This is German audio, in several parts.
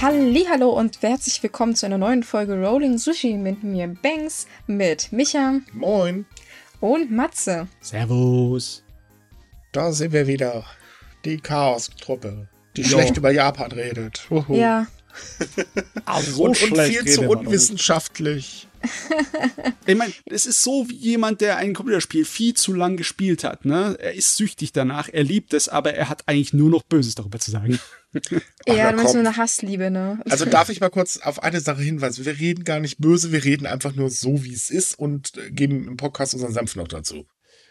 Hallo und herzlich willkommen zu einer neuen Folge Rolling Sushi mit mir Banks, mit Micha Moin. und Matze. Servus. Da sind wir wieder. Die Chaos-Truppe, die Jo. schlecht über Japan redet. Huhu. Ja, Also so Und, und viel zu unwissenschaftlich. Ich meine, es ist so wie jemand, der ein Computerspiel viel zu lang gespielt hat. Ne? Er ist süchtig danach, er liebt es, aber er hat eigentlich nur noch Böses darüber zu sagen. Ach, ja, du meinst nur eine Hassliebe, ne? Also darf ich mal kurz auf eine Sache hinweisen. Wir reden gar nicht böse, wir reden einfach nur so, wie es ist und äh, geben im Podcast unseren Senf noch dazu.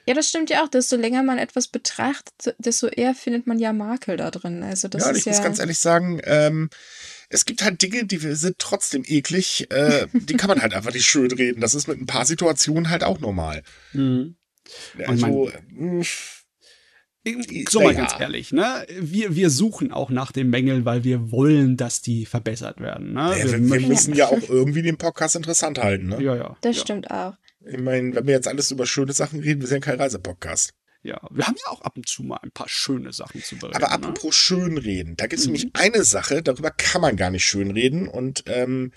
Ja, das stimmt ja auch. Desto länger man etwas betrachtet, desto eher findet man ja Makel da drin. Also das ja, ist ich ja. muss ganz ehrlich sagen, ähm, es gibt halt Dinge, die wir- sind trotzdem eklig. Äh, die kann man halt einfach nicht schön reden. Das ist mit ein paar Situationen halt auch normal. Mhm. Also, mh, So mal Ja. ganz ehrlich, ne? Wir, wir suchen auch nach den Mängeln, weil wir wollen, dass die verbessert werden. Ne? ja, wir, wir müssen ja auch irgendwie den Podcast interessant halten. Ne? ja, ja. das ja. stimmt auch. Ich meine, wenn wir jetzt alles über schöne Sachen reden, wir sind ja kein Reisepodcast. Ja, wir haben ja auch ab und zu mal ein paar schöne Sachen zu berichten. Aber ne? apropos schön reden, da gibt es Mhm. nämlich eine Sache, darüber kann man gar nicht schön reden und ähm,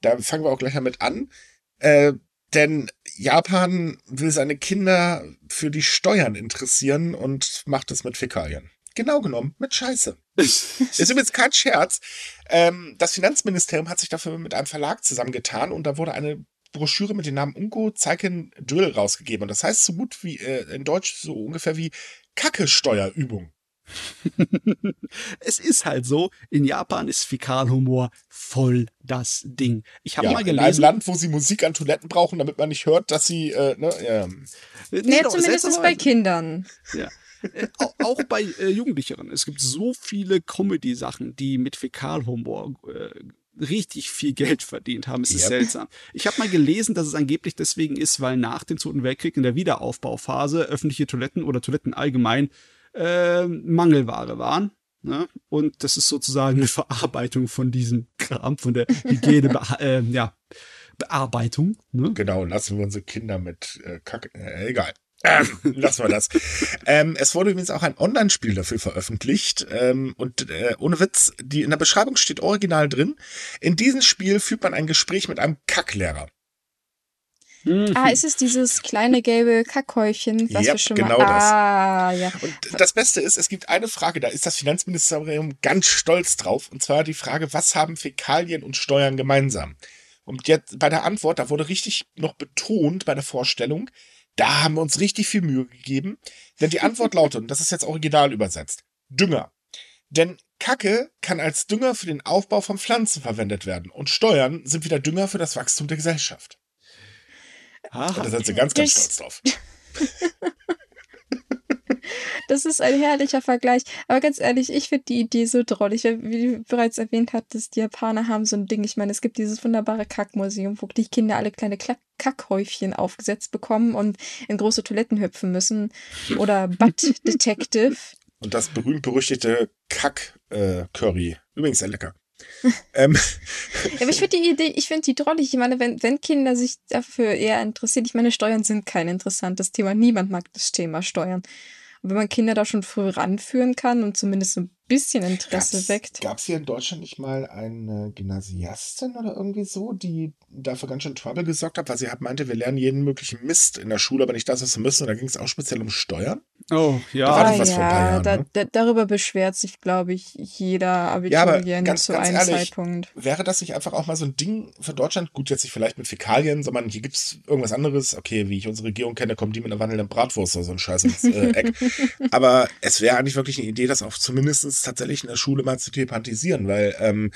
da fangen wir auch gleich damit an. Äh, denn Japan will seine Kinder für die Steuern interessieren und macht es mit Fäkalien. Genau genommen mit Scheiße. Ist übrigens kein Scherz. Ähm, das Finanzministerium hat sich dafür mit einem Verlag zusammengetan und da wurde eine Broschüre mit dem Namen Unko Zeiken Drill rausgegeben. Und das heißt so gut wie äh, in Deutsch so ungefähr wie Kacke-Steuerübung. es ist halt so, in Japan ist Fäkalhumor voll das Ding. Ich habe Ja, mal in einem gelesen. Land, wo sie Musik an Toiletten brauchen, damit man nicht hört, dass sie, äh, ne, ja. Nee, Nee, doch, zumindest ist bei. Kindern. Ja. Äh, au- auch bei äh, Jugendlicheren. Es gibt so viele Comedy-Sachen, die mit Fäkalhumor äh, richtig viel Geld verdient haben. Es ist Yep. seltsam. Ich habe mal gelesen, dass es angeblich deswegen ist, weil nach dem Zweiten Weltkrieg in der Wiederaufbauphase öffentliche Toiletten oder Toiletten allgemein äh, Mangelware waren. Ne? Und das ist sozusagen eine Verarbeitung von diesem Kram, von der Hygiene, äh, ja, Bearbeitung. Ne? Genau, lassen wir unsere Kinder mit äh, Kacke, äh, egal. Ähm, lassen wir das. ähm, es wurde übrigens auch ein Online-Spiel dafür veröffentlicht. Ähm, und äh, ohne Witz, die in der Beschreibung steht original drin. In diesem Spiel führt man ein Gespräch mit einem Kacklehrer. Mhm. Ah, ist es dieses kleine gelbe Kackhäufchen, was Yep, wir schon genau mal. das. Ah, ja. Und das Beste ist, es gibt eine Frage, da ist das Finanzministerium ganz stolz drauf. Und zwar die Frage, was haben Fäkalien und Steuern gemeinsam? Und jetzt bei der Antwort, da wurde richtig noch betont bei der Vorstellung, da haben wir uns richtig viel Mühe gegeben. Denn die Antwort lautet, und das ist jetzt original übersetzt, Dünger. Denn Kacke kann als Dünger für den Aufbau von Pflanzen verwendet werden. Und Steuern sind wieder Dünger für das Wachstum der Gesellschaft. Aha. Und da sind sie ganz, ganz stolz drauf. Das ist ein herrlicher Vergleich. Aber ganz ehrlich, ich finde die Idee so drollig. Wie du bereits erwähnt hattest, die Japaner haben so ein Ding. Ich meine, es gibt dieses wunderbare Kackmuseum, wo die Kinder alle kleine Klack Kackhäufchen aufgesetzt bekommen und in große Toiletten hüpfen müssen. Oder Butt Detective. Und das berühmt-berüchtigte Kack-Curry. Übrigens sehr lecker. ähm, Ja, aber ich finde die Idee, ich finde die drollig. Ich meine, wenn, wenn Kinder sich dafür eher interessieren, ich meine, Steuern sind kein interessantes Thema. Niemand mag das Thema Steuern. Und wenn man Kinder da schon früh ranführen kann und zumindest ein bisschen Interesse weckt. Gab es hier in Deutschland nicht mal eine Gymnasiastin oder irgendwie so, die dafür ganz schön Trouble gesorgt hat, weil sie halt meinte, wir lernen jeden möglichen Mist in der Schule, aber nicht das, was wir müssen. Und da ging es auch speziell um Steuern. Oh, ja. Da war das Ah, was vor ein paar Jahren, da, ne? da, darüber beschwert sich, glaube ich, jeder Ja, Abiturient ganz- zu ganz einem ehrlich, Zeitpunkt. Wäre das nicht einfach auch mal so ein Ding für Deutschland? Gut, jetzt nicht vielleicht mit Fäkalien, sondern hier gibt's irgendwas anderes. Okay, wie ich unsere Regierung kenne, kommen die mit einer wandelnden Bratwurst oder so ein Scheiß ins äh, Eck. Aber es wäre eigentlich wirklich eine Idee, das auch zumindest tatsächlich in der Schule mal zu thematisieren, weil, ähm,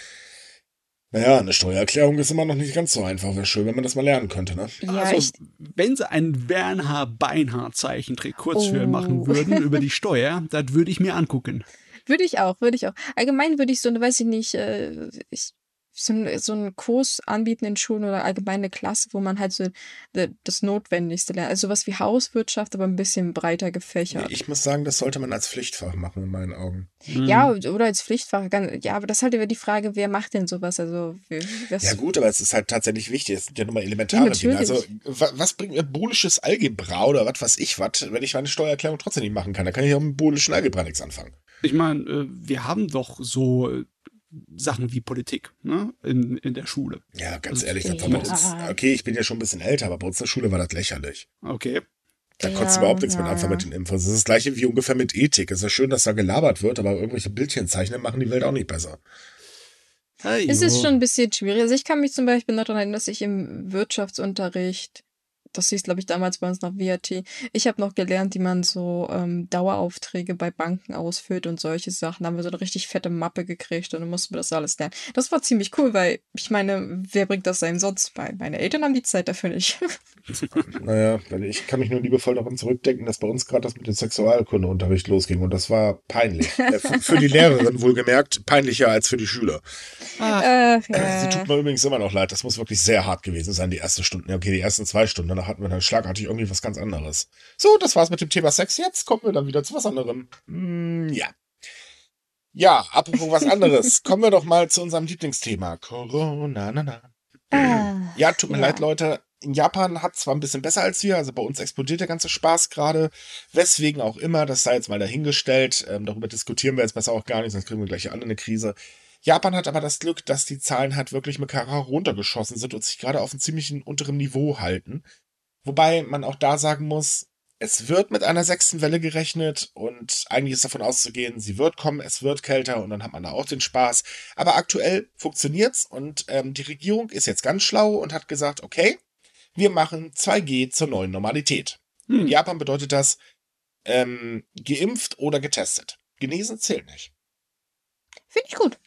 naja, eine Steuererklärung ist immer noch nicht ganz so einfach. Wäre schön, wenn man das mal lernen könnte, ne? Ja, also, ich, wenn sie ein Bernhard Beinhardt Zeichentrick Kurzfilm Oh. machen würden über die Steuer, das würde ich mir angucken. würde ich auch, würde ich auch. Allgemein würde ich so, weiß ich nicht, äh, ich, so, ein- so einen Kurs anbieten in Schulen oder allgemein eine Klasse, wo man halt so das Notwendigste lernt. Also sowas wie Hauswirtschaft, aber ein bisschen breiter gefächert. Ich muss sagen, das sollte man als Pflichtfach machen, in meinen Augen. Ja, oder als Pflichtfach. Ja, aber das ist halt immer die Frage, wer macht denn sowas? Also, Ja gut, aber es ist halt tatsächlich wichtig. Es sind ja nun mal elementare Ja, Dinge. Also was bringt mir boolisches Algebra oder was weiß ich was, wenn ich meine Steuererklärung trotzdem nicht machen kann? Da kann ich auch mit boolischen Algebra nichts anfangen. Ich meine, äh, wir haben doch so äh, Sachen wie Politik ne? in, in der Schule. Ja, ganz Also, ehrlich, das war ja. bei uns, okay, ich bin ja schon ein bisschen älter, aber bei uns in der Schule war das lächerlich. Okay. Da Ja, konntest du überhaupt nichts mit ja, anfangen ja. mit den Infos. Das ist das gleiche wie ungefähr mit Ethik. Es ist ja schön, dass da gelabert wird, aber irgendwelche Bildchen zeichnen machen die Welt auch nicht besser. Hey, Es ist schon ein bisschen schwierig. Also ich kann mich zum Beispiel noch daran erinnern, dass ich im Wirtschaftsunterricht, das hieß, glaube ich, damals bei uns noch WAT, ich habe noch gelernt, wie man so ähm, Daueraufträge bei Banken ausfüllt und solche Sachen. Da haben wir so eine richtig fette Mappe gekriegt und dann mussten wir das alles lernen. Das war ziemlich cool, weil ich meine, wer bringt das einem sonst bei? Meine Eltern haben die Zeit dafür nicht. Naja, weil ich kann mich nur liebevoll daran zurückdenken, dass bei uns gerade das mit dem Sexualkundeunterricht losging und das war peinlich. Äh, für, die Lehrerin wohlgemerkt, peinlicher als für die Schüler. Ah, Äh, Sie ja. tut mir übrigens immer noch leid. Das muss wirklich sehr hart gewesen sein, die ersten Stunden. Okay, die ersten zwei Stunden. Danach hatten wir dann schlagartig irgendwie was ganz anderes. So, das war's mit dem Thema Sex. Jetzt kommen wir dann wieder zu was anderem. Hm, ja. Ja, apropos was anderes. kommen wir doch mal zu unserem Lieblingsthema. Corona, na, na. Ah, Ja, tut mir Ja. leid, Leute. In Japan hat zwar ein bisschen besser als wir, also bei uns explodiert der ganze Spaß gerade. Weswegen auch immer, das sei jetzt mal dahingestellt. Ähm, darüber diskutieren wir jetzt besser auch gar nicht, sonst kriegen wir gleich alle eine Krise. Japan hat aber das Glück, dass die Zahlen halt wirklich mit Kara runtergeschossen sind und sich gerade auf einem ziemlichen unteren Niveau halten. Wobei man auch da sagen muss, es wird mit einer sechsten Welle gerechnet und eigentlich ist davon auszugehen, sie wird kommen, es wird kälter und dann hat man da auch den Spaß. Aber aktuell funktioniert's und ähm, die Regierung ist jetzt ganz schlau und hat gesagt, okay, wir machen 2G zur neuen Normalität. In hm. Japan bedeutet das ähm, geimpft oder getestet. Genesen zählt nicht. Finde ich gut.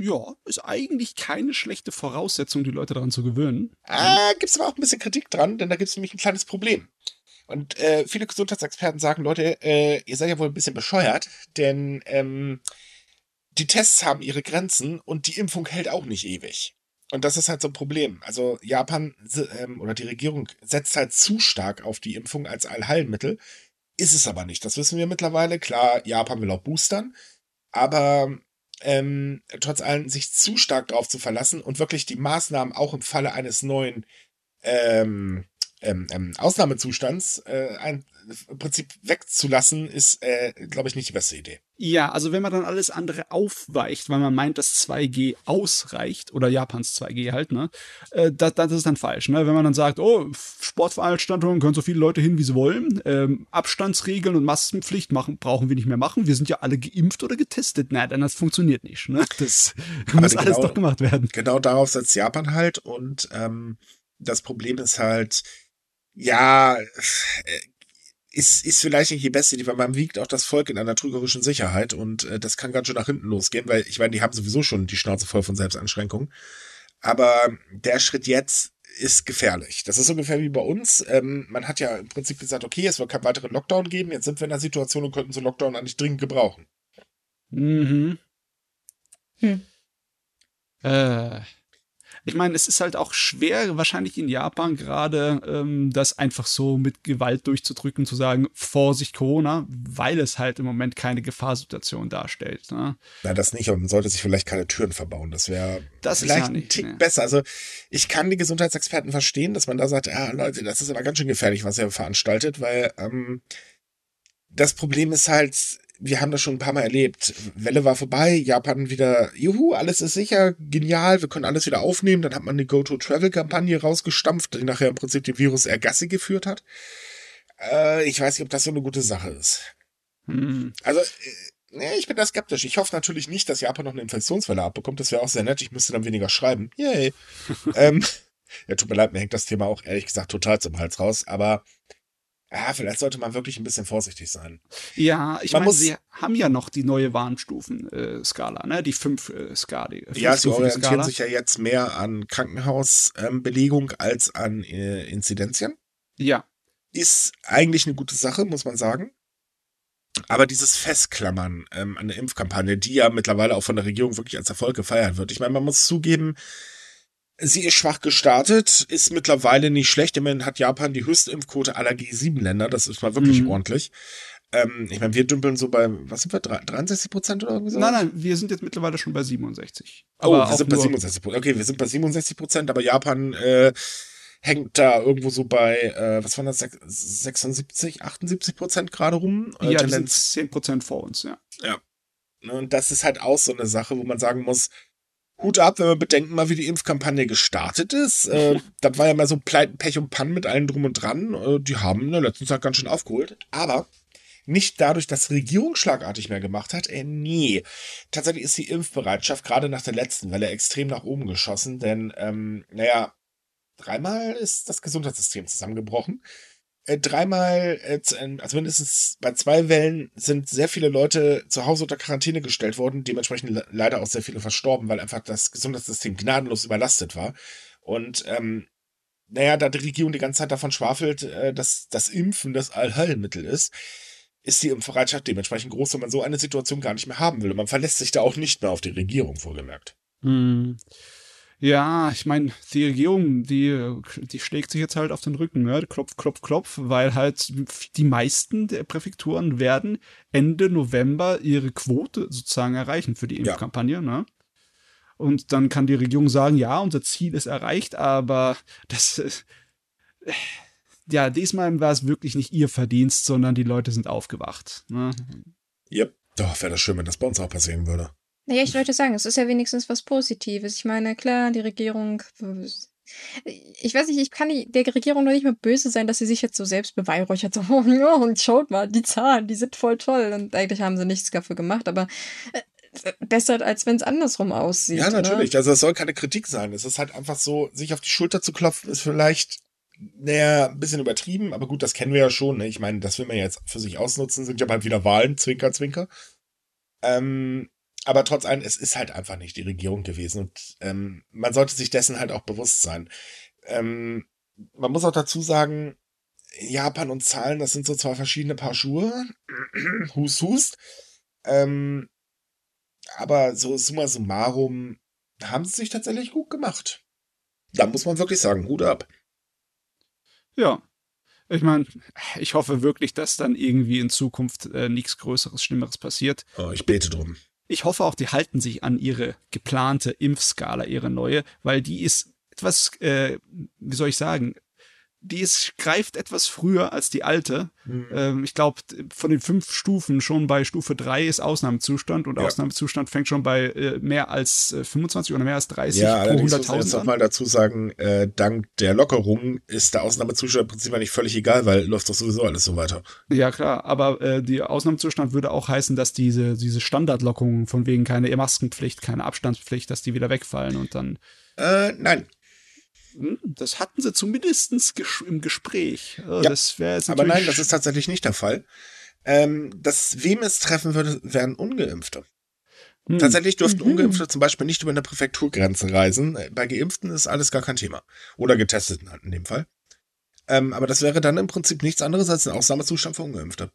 Ja, ist eigentlich keine schlechte Voraussetzung, die Leute daran zu gewöhnen. Ah, gibt's aber auch ein bisschen Kritik dran, denn da gibt's nämlich ein kleines Problem. Und äh, viele Gesundheitsexperten sagen, Leute, äh, ihr seid ja wohl ein bisschen bescheuert, denn ähm, die Tests haben ihre Grenzen und die Impfung hält auch nicht ewig. Und das ist halt so ein Problem. Also Japan ähm, oder die Regierung setzt halt zu stark auf die Impfung als Allheilmittel. Ist es aber nicht. Das wissen wir mittlerweile. Klar, Japan will auch boostern. Aber ähm, trotz allem sich zu stark darauf zu verlassen und wirklich die Maßnahmen auch im Falle eines neuen ähm, ähm, ähm, Ausnahmezustands äh, ein, im Prinzip wegzulassen, ist, äh, glaube ich, nicht die beste Idee. Ja, also wenn man dann alles andere aufweicht, weil man meint, dass 2G ausreicht, oder Japans 2G halt, ne, äh, das, das ist dann falsch, ne? Wenn man dann sagt, oh, Sportveranstaltungen können so viele Leute hin, wie sie wollen, ähm, Abstandsregeln und Maskenpflicht machen, brauchen wir nicht mehr machen, wir sind ja alle geimpft oder getestet. Na, dann das funktioniert nicht, ne? Das muss genau- alles doch gemacht werden. Genau darauf setzt Japan halt und ähm, das Problem ist halt, ja, äh, ist, ist vielleicht nicht die beste Idee, weil man wiegt auch das Volk in einer trügerischen Sicherheit und äh, das kann ganz schön nach hinten losgehen, weil ich meine, die haben sowieso schon die Schnauze voll von Selbstanschränkungen. Aber der Schritt jetzt ist gefährlich. Das ist ungefähr wie bei uns. Ähm, man hat ja im Prinzip gesagt, okay, es wird keinen weiteren Lockdown geben. Jetzt sind wir in einer Situation und könnten so Lockdown eigentlich dringend gebrauchen. Mhm. Hm. Äh, ich meine, es ist halt auch schwer, wahrscheinlich in Japan gerade, ähm, das einfach so mit Gewalt durchzudrücken, zu sagen, Vorsicht Corona, weil es halt im Moment keine Gefahrsituation darstellt. Ne? Na, das nicht, aber man sollte sich vielleicht keine Türen verbauen. Das wäre vielleicht ja ein nicht, Tick ne. besser. Also ich kann die Gesundheitsexperten verstehen, dass man da sagt, ah, Leute, das ist aber ganz schön gefährlich, was ihr veranstaltet, weil ähm, das Problem ist halt, wir haben das schon ein paar Mal erlebt. Welle war vorbei, Japan wieder, juhu, alles ist sicher, genial, wir können alles wieder aufnehmen. Dann hat man die Go-To-Travel-Kampagne rausgestampft, die nachher im Prinzip den Virus Ergasse geführt hat. Äh, ich weiß nicht, ob das so eine gute Sache ist. Hm. Also, äh, nee, ich bin da skeptisch. Ich hoffe natürlich nicht, dass Japan noch eine Infektionswelle abbekommt. Das wäre auch sehr nett. Ich müsste dann weniger schreiben. Yay. ähm, ja, tut mir leid, mir hängt das Thema auch ehrlich gesagt total zum Hals raus. Aber ja, vielleicht sollte man wirklich ein bisschen vorsichtig sein. Ja, ich Man meine, sie haben ja noch die neue Warnstufen-Skala, ne? Die fünf äh, Skala. Ja, sie orientieren Skala. sich ja jetzt mehr an Krankenhausbelegung als an äh, Inzidenzien. Ja, ist eigentlich eine gute Sache, muss man sagen. Aber dieses Festklammern ähm, an der Impfkampagne, die ja mittlerweile auch von der Regierung wirklich als Erfolg gefeiert wird. Ich meine, man muss zugeben, sie ist schwach gestartet, ist mittlerweile nicht schlecht. Immerhin hat Japan die höchste Impfquote aller G7-Länder. Das ist mal wirklich Mhm. ordentlich. Ähm, ich meine, wir dümpeln so bei, was sind wir, 63 Prozent oder irgendwie so? nein, nein, wir sind jetzt mittlerweile schon bei 67. Oh, wir sind bei nur- 67 Prozent. Okay, wir sind bei 67 Prozent, aber Japan äh, hängt da irgendwo so bei, äh, was waren das, sech- 76, 78 Prozent gerade rum. Äh, Ja, die sind Tendenz, 10% vor uns, ja. Ne, und das ist halt auch so eine Sache, wo man sagen muss, Hut ab, wenn wir bedenken mal, wie die Impfkampagne gestartet ist. Äh, da war ja mal so Pleiten, Pech und Pannen mit allen drum und dran. Äh, die haben in der letzten Zeit ganz schön aufgeholt. Aber nicht dadurch, dass die Regierung schlagartig mehr gemacht hat. Äh, nee. Tatsächlich ist die Impfbereitschaft gerade nach der letzten Welle extrem nach oben geschossen, denn, ähm, naja, dreimal ist das Gesundheitssystem zusammengebrochen. Äh, dreimal, äh, also mindestens bei zwei Wellen sind sehr viele Leute zu Hause unter Quarantäne gestellt worden, dementsprechend le leider auch sehr viele verstorben, weil einfach das Gesundheitssystem gnadenlos überlastet war. Und ähm, naja, da die Regierung die ganze Zeit davon schwafelt, äh, dass das Impfen das Allheilmittel ist, ist die Impfbereitschaft dementsprechend groß, wenn man so eine Situation gar nicht mehr haben will. Und man verlässt sich da auch nicht mehr auf die Regierung, vorgemerkt. Hm. Ja, ich meine, die Regierung, die, die schlägt sich jetzt halt auf den Rücken, ne? Klopf, klopf, klopf, weil halt die meisten der Präfekturen werden Ende November ihre Quote sozusagen erreichen für die Impfkampagne, ja. ne? Und dann kann die Regierung sagen, ja, unser Ziel ist erreicht, aber das ist, ja, diesmal war es wirklich nicht ihr Verdienst, sondern die Leute sind aufgewacht. Ne? Yep. Doch, wäre das schön, wenn das bei uns auch passieren würde. Naja, ich wollte sagen, es ist ja wenigstens was Positives. Ich meine, klar, die Regierung. Ich weiß nicht, ich kann die, der Regierung noch nicht mehr böse sein, dass sie sich jetzt so selbst beweihräuchert. So, oh, ja, und schaut mal, die Zahlen, die sind voll toll. Und eigentlich haben sie nichts dafür gemacht, aber äh, besser, als wenn es andersrum aussieht. Ja, natürlich. Oder? Also, es soll keine Kritik sein. Es ist halt einfach so, sich auf die Schulter zu klopfen, ist vielleicht naja, ein bisschen übertrieben, aber gut, das kennen wir ja schon. Ne? Ich meine, das will man jetzt für sich ausnutzen, sind ja bald wieder Wahlen, Zwinker, Zwinker. Ähm, aber trotz allem, es ist halt einfach nicht die Regierung gewesen und ähm, man sollte sich dessen halt auch bewusst sein. Ähm, man muss auch dazu sagen, Japan und Zahlen, das sind so zwei verschiedene Paar Schuhe. hust, hust. Ähm, aber so summa summarum haben sie sich tatsächlich gut gemacht. Da muss man wirklich sagen, Hut ab. Ja. Ich meine, ich hoffe wirklich, dass dann irgendwie in Zukunft äh, nichts Größeres, Schlimmeres passiert. Oh, ich bete drum. Ich hoffe auch, die halten sich an ihre geplante Impfskala, ihre neue, weil die ist etwas, äh, wie soll ich sagen, die ist, greift etwas früher als die alte. Mhm. Ähm, ich glaube, von den fünf Stufen schon bei Stufe drei ist Ausnahmezustand und ja. Ausnahmezustand fängt schon bei äh, mehr als äh, 25 oder mehr als 30 ja, pro 100.000 muss ich jetzt noch mal dazu sagen, äh, dank der Lockerung ist der Ausnahmezustand im Prinzip eigentlich völlig egal, weil läuft doch sowieso alles so weiter. Ja, klar, aber äh, die Ausnahmezustand würde auch heißen, dass diese, diese Standardlockerungen von wegen keine Maskenpflicht, keine Abstandspflicht, dass die wieder wegfallen und dann. Äh, nein, das hatten sie zumindest im Gespräch. Ja, das aber nein, das ist tatsächlich nicht der Fall. Ähm, das, wem es treffen würde, wären Ungeimpfte. Hm. Tatsächlich dürften mhm. Ungeimpfte zum Beispiel nicht über eine Präfekturgrenze reisen. Bei Geimpften ist alles gar kein Thema. Oder Getesteten halt in dem Fall. Ähm, aber das wäre dann im Prinzip nichts anderes als ein Ausnahmezustand für Ungeimpfte.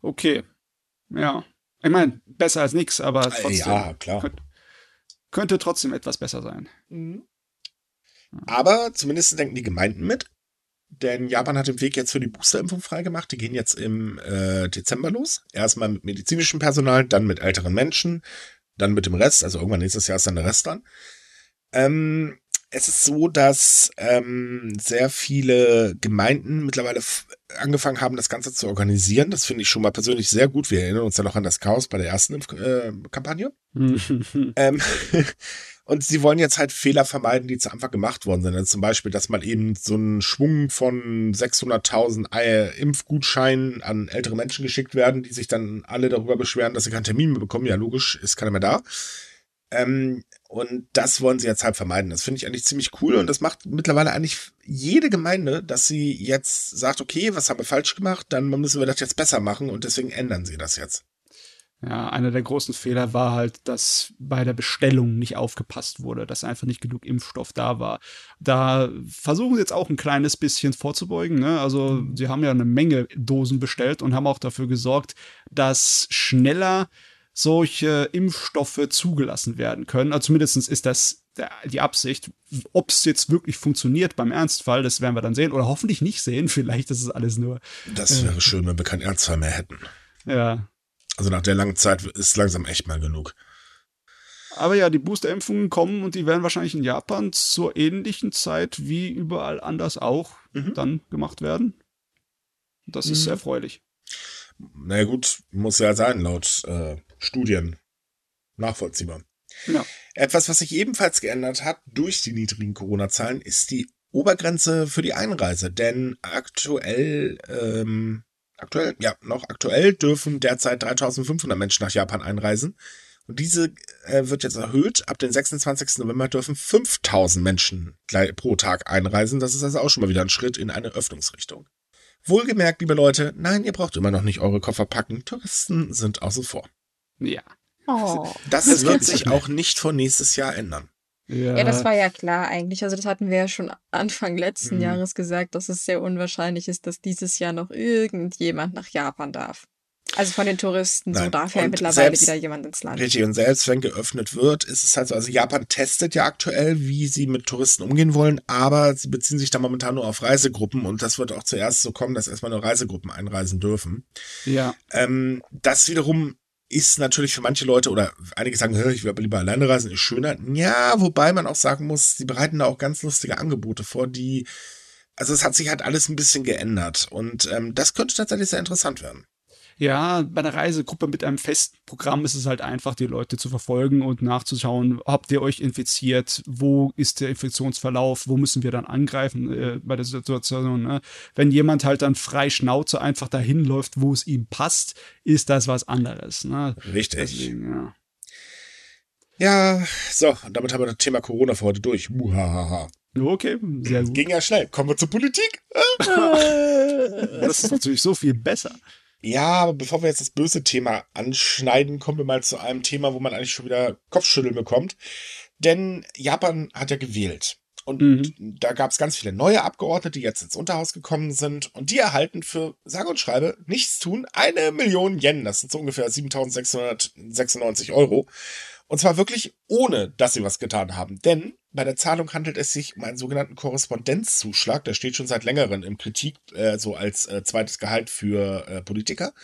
Okay. Ja. Ich meine, besser als nichts, aber äh, trotzdem. Ja, klar. Könnte, könnte trotzdem etwas besser sein. Mhm. Aber zumindest denken die Gemeinden mit. Denn Japan hat den Weg jetzt für die Boosterimpfung freigemacht. Die gehen jetzt im äh, Dezember los. Erstmal mit medizinischem Personal, dann mit älteren Menschen, dann mit dem Rest. Also irgendwann nächstes Jahr ist dann der Rest dran. Ähm, es ist so, dass ähm, sehr viele Gemeinden mittlerweile angefangen haben, das Ganze zu organisieren. Das finde ich schon mal persönlich sehr gut. Wir erinnern uns ja noch an das Chaos bei der ersten Impfkampagne. Äh, ähm, Und sie wollen jetzt halt Fehler vermeiden, die zu Anfang gemacht worden sind. Also zum Beispiel, dass man eben so einen Schwung von 600.000 Impfgutscheinen an ältere Menschen geschickt werden, die sich dann alle darüber beschweren, dass sie keinen Termin mehr bekommen. Ja, logisch, ist keiner mehr da. Ähm, und das wollen sie jetzt halt vermeiden. Das finde ich eigentlich ziemlich cool und das macht mittlerweile eigentlich jede Gemeinde, dass sie jetzt sagt, okay, was haben wir falsch gemacht, dann müssen wir das jetzt besser machen und deswegen ändern sie das jetzt. Ja, einer der großen Fehler war halt, dass bei der Bestellung nicht aufgepasst wurde, dass einfach nicht genug Impfstoff da war. Da versuchen sie jetzt auch ein kleines bisschen vorzubeugen. Ne? Also mhm. sie haben ja eine Menge Dosen bestellt und haben auch dafür gesorgt, dass schneller solche Impfstoffe zugelassen werden können. Also zumindest ist das die Absicht. Ob es jetzt wirklich funktioniert beim Ernstfall, das werden wir dann sehen. Oder hoffentlich nicht sehen. Vielleicht ist es alles nur. Das wäre äh, schön, wenn wir keinen Ernstfall mehr hätten. Ja, also nach der langen Zeit ist langsam echt mal genug. Aber ja, die Boosterimpfungen kommen und die werden wahrscheinlich in Japan zur ähnlichen Zeit wie überall anders auch mhm. dann gemacht werden. Das ist mhm. erfreulich. Naja gut, muss ja sein, laut äh, Studien. Nachvollziehbar. Ja. Etwas, was sich ebenfalls geändert hat durch die niedrigen Corona-Zahlen, ist die Obergrenze für die Einreise. Denn aktuell, ähm, aktuell, ja, noch aktuell dürfen derzeit 3500 Menschen nach Japan einreisen. Und diese äh, wird jetzt erhöht. Ab dem 26. November dürfen 5000 Menschen pro Tag einreisen. Das ist also auch schon mal wieder ein Schritt in eine Öffnungsrichtung. Wohlgemerkt, liebe Leute, nein, ihr braucht immer noch nicht eure Koffer packen. Touristen sind außen vor. Ja. Oh. Das, Das wird sich auch nicht vor nächstes Jahr ändern. Ja, das war ja klar eigentlich. Also das hatten wir ja schon Anfang letzten Mhm. Jahres gesagt, dass es sehr unwahrscheinlich ist, dass dieses Jahr noch irgendjemand nach Japan darf. Also von den Touristen, so Nein. darf ja mittlerweile selbst- wieder jemand ins Land. Richtig, und selbst wenn geöffnet wird, ist es halt so, also Japan testet ja aktuell, wie sie mit Touristen umgehen wollen, aber sie beziehen sich da momentan nur auf Reisegruppen und das wird auch zuerst so kommen, dass erstmal nur Reisegruppen einreisen dürfen. Ja. Ähm, das wiederum ist natürlich für manche Leute oder einige sagen, "Hä, ich aber lieber alleine reisen, ist schöner. Ja, wobei man auch sagen muss, sie bereiten da auch ganz lustige Angebote vor, die, also es hat sich halt alles ein bisschen geändert und ähm, das könnte tatsächlich sehr interessant werden. Ja, bei einer Reisegruppe mit einem festen Programm ist es halt einfach, die Leute zu verfolgen und nachzuschauen, habt ihr euch infiziert, wo ist der Infektionsverlauf, wo müssen wir dann angreifen äh, bei der Situation. Ne? Wenn jemand halt dann frei Schnauze einfach dahin läuft, wo es ihm passt, ist das was anderes. Ne? Richtig. Deswegen, ja. Ja, so, und damit haben wir das Thema Corona für heute durch. Muhahaha. Okay, sehr gut. Ging ja schnell. Kommen wir zur Politik. Das ist natürlich so viel besser. Ja, aber bevor wir jetzt das böse Thema anschneiden, kommen wir mal zu einem Thema, wo man eigentlich schon wieder Kopfschütteln bekommt. Denn Japan hat ja gewählt. Und Mhm. da gab es ganz viele neue Abgeordnete, die jetzt ins Unterhaus gekommen sind. Und die erhalten für, sage und schreibe, nichts tun, eine Million Yen. Das sind so ungefähr 7696 Euro. Und zwar wirklich ohne, dass sie was getan haben. Denn bei der Zahlung handelt es sich um einen sogenannten Korrespondenzzuschlag. Der steht schon seit längerem im Kritik, äh, so als äh, zweites Gehalt für äh, Politiker.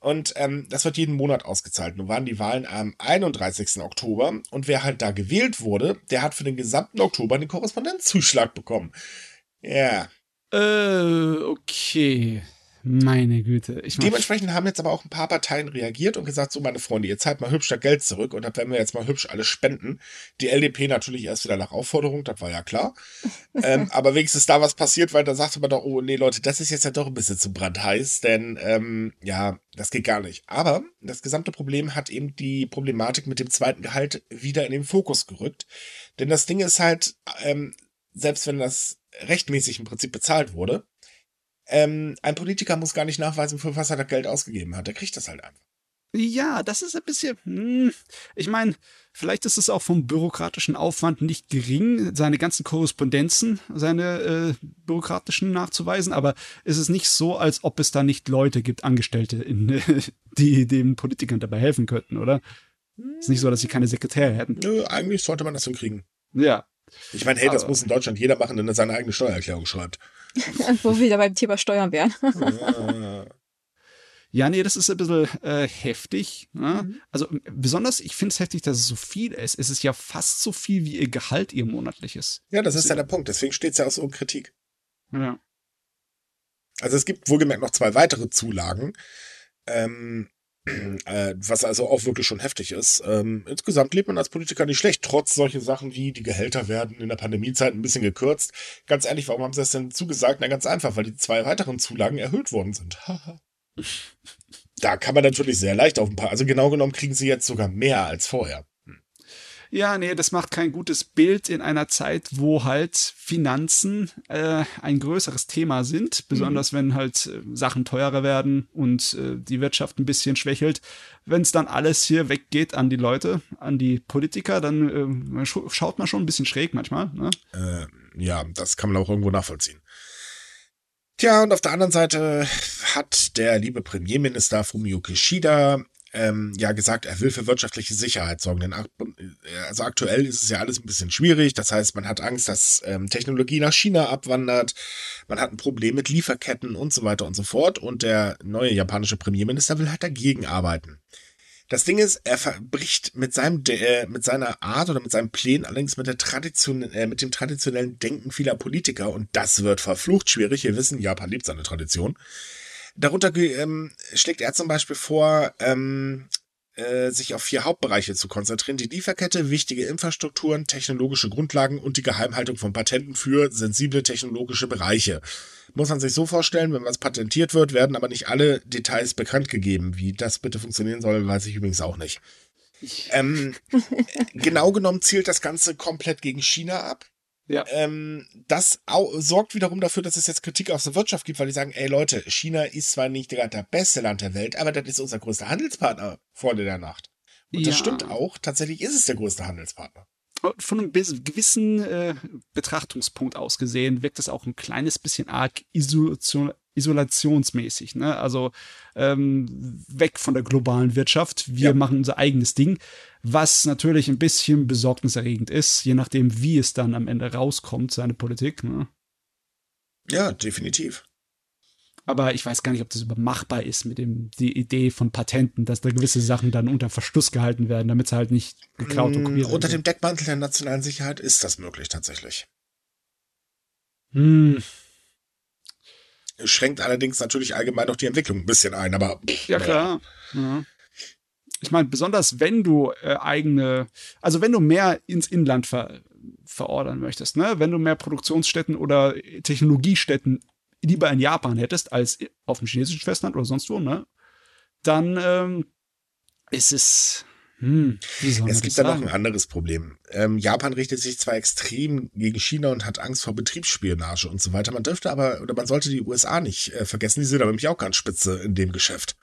Und ähm, das wird jeden Monat ausgezahlt. Nun waren die Wahlen am 31. Oktober und wer halt da gewählt wurde, der hat für den gesamten Oktober den Korrespondenzzuschlag bekommen. Ja. Äh, okay. Meine Güte. Ich Dementsprechend haben jetzt aber auch ein paar Parteien reagiert und gesagt, so meine Freunde, ihr zahlt mal hübsch das Geld zurück und das werden wir jetzt mal hübsch alles spenden. Die LDP natürlich erst wieder nach Aufforderung, das war ja klar. ähm, aber wenigstens da was passiert, weil da sagte man doch, oh nee Leute, das ist jetzt ja doch ein bisschen zu brandheiß, denn ähm, ja, das geht gar nicht. Aber das gesamte Problem hat eben die Problematik mit dem zweiten Gehalt wieder in den Fokus gerückt. Denn das Ding ist halt, ähm, selbst wenn das rechtmäßig im Prinzip bezahlt wurde, ähm, ein Politiker muss gar nicht nachweisen, für was er das Geld ausgegeben hat. Der kriegt das halt einfach. Ja, das ist ein bisschen. Hm, ich meine, vielleicht ist es auch vom bürokratischen Aufwand nicht gering, seine ganzen Korrespondenzen, seine äh, bürokratischen nachzuweisen, aber es ist nicht so, als ob es da nicht Leute gibt, Angestellte, in, die den Politikern dabei helfen könnten, oder? ist nicht so, dass sie keine Sekretäre hätten. Nö, eigentlich sollte man das hinkriegen. Ja. Ich meine, hey, das Aber- muss in Deutschland jeder machen, wenn er seine eigene Steuererklärung schreibt. Wo wir wieder beim Thema Steuern wären. Ah. Ja, nee, das ist ein bisschen äh, heftig. Ne? Mhm. Also besonders, ich finde es heftig, dass es so viel ist. Es ist ja fast so viel wie ihr Gehalt, ihr monatliches. ja, das ist ja der Punkt. Deswegen steht es ja auch so in Kritik. Ja. Also es gibt wohlgemerkt noch zwei weitere Zulagen, ähm, äh, was also auch wirklich schon heftig ist. Ähm, insgesamt lebt man als Politiker nicht schlecht, trotz solche Sachen wie die Gehälter werden in der Pandemiezeit ein bisschen gekürzt. Ganz ehrlich, warum haben sie das denn zugesagt? Na ganz einfach, weil die zwei weiteren Zulagen erhöht worden sind. Da kann man natürlich sehr leicht auf ein paar, also genau genommen kriegen sie jetzt sogar mehr als vorher. Ja, nee, das macht kein gutes Bild in einer Zeit, wo halt Finanzen äh, ein größeres Thema sind, besonders wenn halt äh, Sachen teurer werden und äh, die Wirtschaft ein bisschen schwächelt. Wenn es dann alles hier weggeht an die Leute, an die Politiker, dann äh, sch- schaut man schon ein bisschen schräg manchmal. Ne? Äh, ja, das kann man auch irgendwo nachvollziehen. Tja, und auf der anderen Seite hat der liebe Premierminister Fumio Kishida ähm, ja gesagt, er will für wirtschaftliche Sicherheit sorgen. Denn also aktuell ist es ja alles ein bisschen schwierig. Das heißt, man hat Angst, dass ähm, Technologie nach China abwandert. Man hat ein Problem mit Lieferketten und so weiter und so fort. Und der neue japanische Premierminister will halt dagegen arbeiten. Das Ding ist, er verbricht mit seinem, äh, mit seiner Art oder mit seinem Plänen allerdings mit der Tradition, äh, mit dem traditionellen Denken vieler Politiker und das wird verflucht schwierig. Wir wissen, Japan liebt seine Tradition. Darunter ähm, schlägt er zum Beispiel vor, ähm, äh, sich auf vier Hauptbereiche zu konzentrieren. Die Lieferkette, wichtige Infrastrukturen, technologische Grundlagen und die Geheimhaltung von Patenten für sensible technologische Bereiche. Muss man sich so vorstellen, wenn was patentiert wird, werden aber nicht alle Details bekannt gegeben. Wie das bitte funktionieren soll, weiß ich übrigens auch nicht. Ähm, genau genommen zielt das Ganze komplett gegen China ab. Ja. Ähm, das sorgt wiederum dafür, dass es jetzt Kritik aus der Wirtschaft gibt, weil die sagen, ey Leute, China ist zwar nicht gerade der beste Land der Welt, aber das ist unser größter Handelspartner vor der Nacht. Und ja. das stimmt auch. Tatsächlich ist es der größte Handelspartner. Von einem gewissen äh, Betrachtungspunkt aus gesehen wirkt es auch ein kleines bisschen arg Isolation, isolationsmäßig. Ne? Also ähm, weg von der globalen Wirtschaft. Wir ja. machen unser eigenes Ding, was natürlich ein bisschen besorgniserregend ist, je nachdem, wie es dann am Ende rauskommt, seine Politik. Ne? Ja, definitiv. Aber ich weiß gar nicht, ob das übermachbar ist mit dem, die Idee von Patenten, dass da gewisse Sachen dann unter Verschluss gehalten werden, damit sie halt nicht geklaut und mm, kopiert werden. Unter dem Deckmantel der nationalen Sicherheit ist das möglich tatsächlich. Hm, schränkt allerdings natürlich allgemein auch die Entwicklung ein bisschen ein, aber. Ja, klar. Ja. Ich meine, besonders wenn du äh, eigene, also wenn du mehr ins Inland ver, verordern möchtest, ne? wenn du mehr Produktionsstätten oder Technologiestätten lieber in Japan hättest als auf dem chinesischen Festland oder sonst wo, ne? dann ähm, ist es hm, es gibt da noch ein anderes Problem. Ähm, Japan richtet sich zwar extrem gegen China und hat Angst vor Betriebsspionage und so weiter. Man dürfte aber, oder man sollte die USA nicht äh, vergessen, die sind aber nämlich auch ganz spitze in dem Geschäft.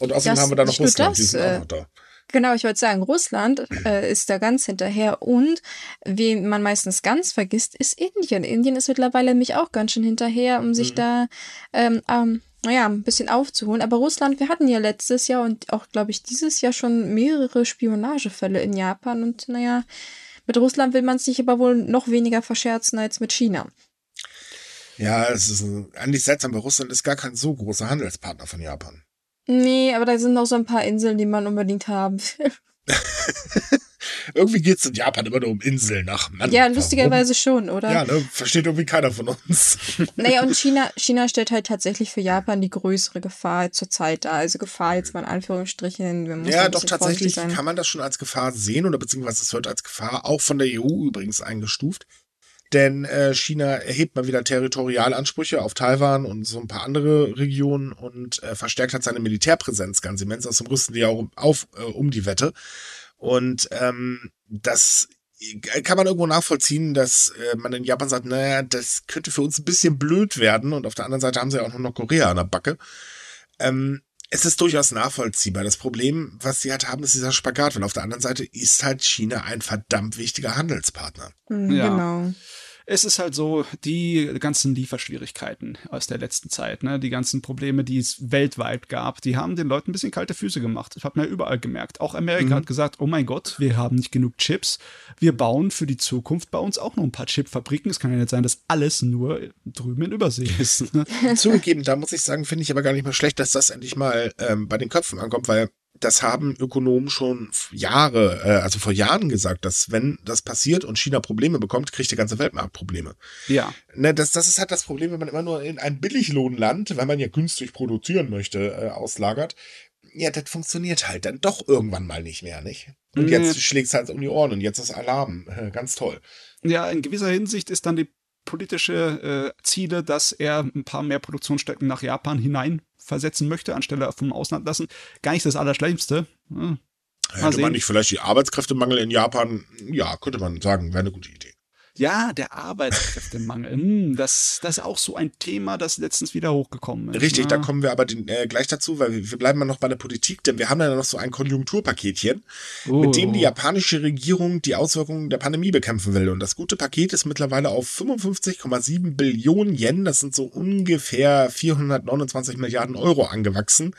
Und außerdem das, haben wir da noch Russland, das, die sind äh, auch noch da. Genau, ich wollte sagen, Russland äh, ist da ganz hinterher und wie man meistens ganz vergisst, ist Indien. Indien ist mittlerweile nämlich auch ganz schön hinterher, um sich mhm. da ähm, ähm, naja, ein bisschen aufzuholen. Aber Russland, wir hatten ja letztes Jahr und auch, glaube ich, dieses Jahr schon mehrere Spionagefälle in Japan. Und naja, mit Russland will man sich aber wohl noch weniger verscherzen als mit China. Ja, es ist eigentlich seltsam, weil Russland ist gar kein so großer Handelspartner von Japan. Nee, aber da sind noch so ein paar Inseln, die man unbedingt haben will. irgendwie geht es in Japan immer nur um Inseln. Ach Mann. Ja, lustigerweise schon, oder? Ja, ne? Versteht irgendwie keiner von uns. Naja, und China, China stellt halt tatsächlich für Japan die größere Gefahr zurzeit dar. Also Gefahr jetzt mal in Anführungsstrichen. ja, doch tatsächlich kann man das schon als Gefahr sehen oder beziehungsweise es wird als Gefahr auch von der EU übrigens eingestuft. Denn äh, China erhebt mal wieder Territorialansprüche auf Taiwan und so ein paar andere Regionen und äh, verstärkt hat seine Militärpräsenz ganz immens. Außerdem rüsten die auch auf äh, um die Wette. Und ähm, das kann man irgendwo nachvollziehen, dass äh, man in Japan sagt, naja, das könnte für uns ein bisschen blöd werden. Und auf der anderen Seite haben sie ja auch noch Korea an der Backe. Ähm, es ist durchaus nachvollziehbar. Das Problem, was sie halt haben, ist dieser Spagat, weil auf der anderen Seite ist halt China ein verdammt wichtiger Handelspartner. Mhm, ja. Genau es ist halt so, die ganzen Lieferschwierigkeiten aus der letzten Zeit, ne, die ganzen Probleme, die es weltweit gab, die haben den Leuten ein bisschen kalte Füße gemacht. Hat man ja überall gemerkt. Auch Amerika mhm. hat gesagt, oh mein Gott, wir haben nicht genug Chips. Wir bauen für die Zukunft bei uns auch noch ein paar Chipfabriken. Es kann ja nicht sein, dass alles nur drüben in Übersee ist. Ne? Zugegeben, da muss ich sagen, finde ich aber gar nicht mal schlecht, dass das endlich mal ähm, bei den Köpfen ankommt, weil das haben Ökonomen schon Jahre, äh, also vor Jahren gesagt, dass wenn das passiert und China Probleme bekommt, kriegt die ganze Weltmarkt Probleme. Ja. Ne, das, das ist halt das Problem, wenn man immer nur in ein Billiglohnland, weil man ja günstig produzieren möchte, äh, auslagert. Ja, das funktioniert halt dann doch irgendwann mal nicht mehr, nicht? Und nee. jetzt schlägt es halt um die Ohren und jetzt ist Alarm. Äh, ganz toll. Ja, in gewisser Hinsicht ist dann die politische äh, Ziele, dass er ein paar mehr Produktionsstätten nach Japan hinein versetzen möchte, anstelle vom Ausland lassen. Gar nicht das Allerschlimmste. Hm. Hätte man nicht vielleicht die Arbeitskräftemangel in Japan? Ja, könnte man sagen, wäre eine gute Idee. Ja, der Arbeitskräftemangel. hm, das, das ist auch so ein Thema, das letztens wieder hochgekommen ist. Richtig, ne? da kommen wir aber den, äh, gleich dazu, weil wir, wir bleiben mal noch bei der Politik, denn wir haben ja noch so ein Konjunkturpaketchen, oh. mit dem die japanische Regierung die Auswirkungen der Pandemie bekämpfen will. Und das gute Paket ist mittlerweile auf 55,7 Billionen Yen, das sind so ungefähr 429 Milliarden Euro angewachsen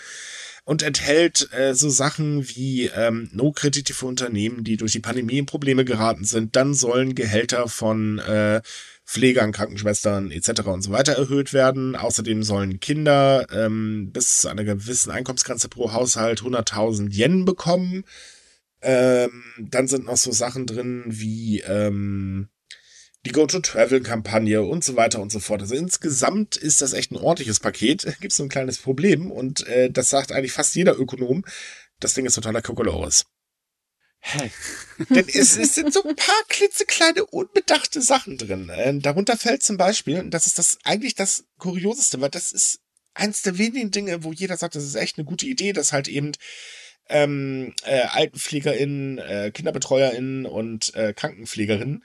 und enthält äh, so Sachen wie ähm, No-Kredite für Unternehmen, die durch die Pandemie in Probleme geraten sind. Dann sollen Gehälter von äh, Pflegern, Krankenschwestern etc. und so weiter erhöht werden. Außerdem sollen Kinder ähm, bis zu einer gewissen Einkommensgrenze pro Haushalt 100.000 Yen bekommen. Ähm, dann sind noch so Sachen drin wie ähm, die Go-to-Travel-Kampagne und so weiter und so fort. Also insgesamt ist das echt ein ordentliches Paket. Gibt es so ein kleines Problem und äh, das sagt eigentlich fast jeder Ökonom. das Ding ist totaler Kokolores. Hä? Denn es, es sind so ein paar klitzekleine, unbedachte Sachen drin. Äh, darunter fällt zum Beispiel, und das ist das eigentlich das Kurioseste, weil das ist eins der wenigen Dinge, wo jeder sagt, das ist echt eine gute Idee, dass halt eben ähm, äh, AltenpflegerInnen, äh, KinderbetreuerInnen und äh, KrankenpflegerInnen,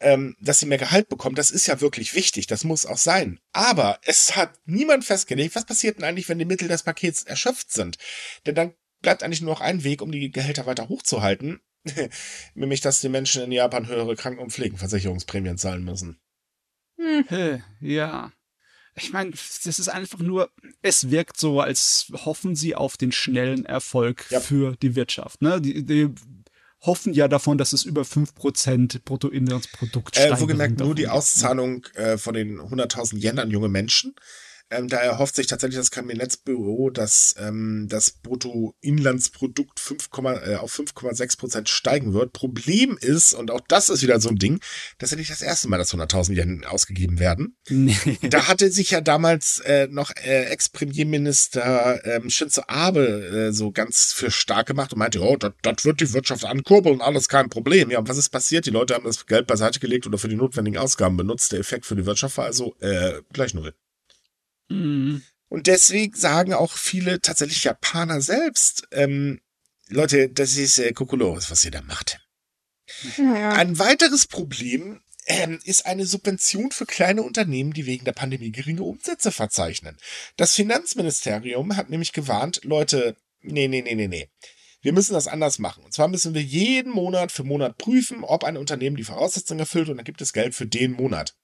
ähm, dass sie mehr Gehalt bekommen. Das ist ja wirklich wichtig, das muss auch sein. Aber es hat niemand festgelegt, was passiert denn eigentlich, wenn die Mittel des Pakets erschöpft sind. Denn dann bleibt eigentlich nur noch ein Weg, um die Gehälter weiter hochzuhalten. Nämlich, dass die Menschen in Japan höhere Kranken- und Pflegenversicherungsprämien zahlen müssen. Hm. Ja. Ich meine, das ist einfach nur, es wirkt so, als hoffen sie auf den schnellen Erfolg ja. für die Wirtschaft. Ne? Die, die hoffen ja davon, dass es über 5% Bruttoinlandsprodukt. Äh, wohlgemerkt nur die Auszahlung äh, von den 100.000 Yen an junge Menschen. Ähm, da erhofft sich tatsächlich das Kabinettsbüro, dass ähm, das Bruttoinlandsprodukt 5, äh, auf 5,6 Prozent steigen wird. Problem ist, und auch das ist wieder so ein Ding, dass ja nicht das erste Mal, dass 100.000 Yen ausgegeben werden. Nee. Da hatte sich ja damals äh, noch äh, Ex-Premierminister ähm, Shinzo Abe äh, so ganz für stark gemacht und meinte, oh, das wird die Wirtschaft ankurbeln, alles kein Problem. Ja, und was ist passiert? Die Leute haben das Geld beiseite gelegt oder für die notwendigen Ausgaben benutzt. Der Effekt für die Wirtschaft war also äh, gleich null. Mhm. Und deswegen sagen auch viele tatsächlich Japaner selbst, ähm, Leute, das ist äh, Kokolores, was ihr da macht. Ja, Ein weiteres Problem ähm, ist eine Subvention für kleine Unternehmen, die wegen der Pandemie geringe Umsätze verzeichnen. Das Finanzministerium hat nämlich gewarnt, Leute, nee, nee, nee, nee, nee. Wir müssen das anders machen. Und zwar müssen wir jeden Monat für Monat prüfen, ob ein Unternehmen die Voraussetzungen erfüllt und dann gibt es Geld für den Monat.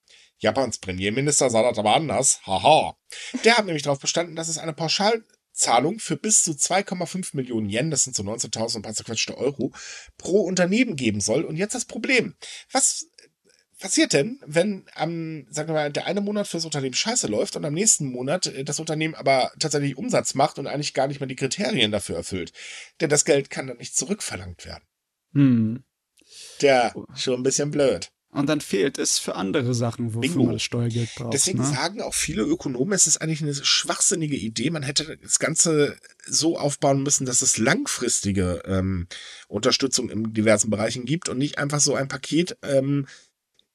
Japans Premierminister sah das aber anders. Haha. Der hat nämlich darauf bestanden, dass es eine Pauschalzahlung für bis zu 2,5 Millionen Yen, das sind so 19.000 und ein paar zerquetschte Euro, pro Unternehmen geben soll. Und jetzt das Problem. Was passiert denn, wenn am, sagen wir mal, der eine Monat fürs Unternehmen scheiße läuft und am nächsten Monat äh, das Unternehmen aber tatsächlich Umsatz macht und eigentlich gar nicht mehr die Kriterien dafür erfüllt? Denn das Geld kann dann nicht zurückverlangt werden. Hm. Der, schon ein bisschen blöd. Und dann fehlt es für andere Sachen, wofür Bingo. man das Steuergeld braucht. Deswegen ne? sagen auch viele Ökonomen, es ist eigentlich eine schwachsinnige Idee. Man hätte das Ganze so aufbauen müssen, dass es langfristige ähm, Unterstützung in diversen Bereichen gibt und nicht einfach so ein Paket. Ähm,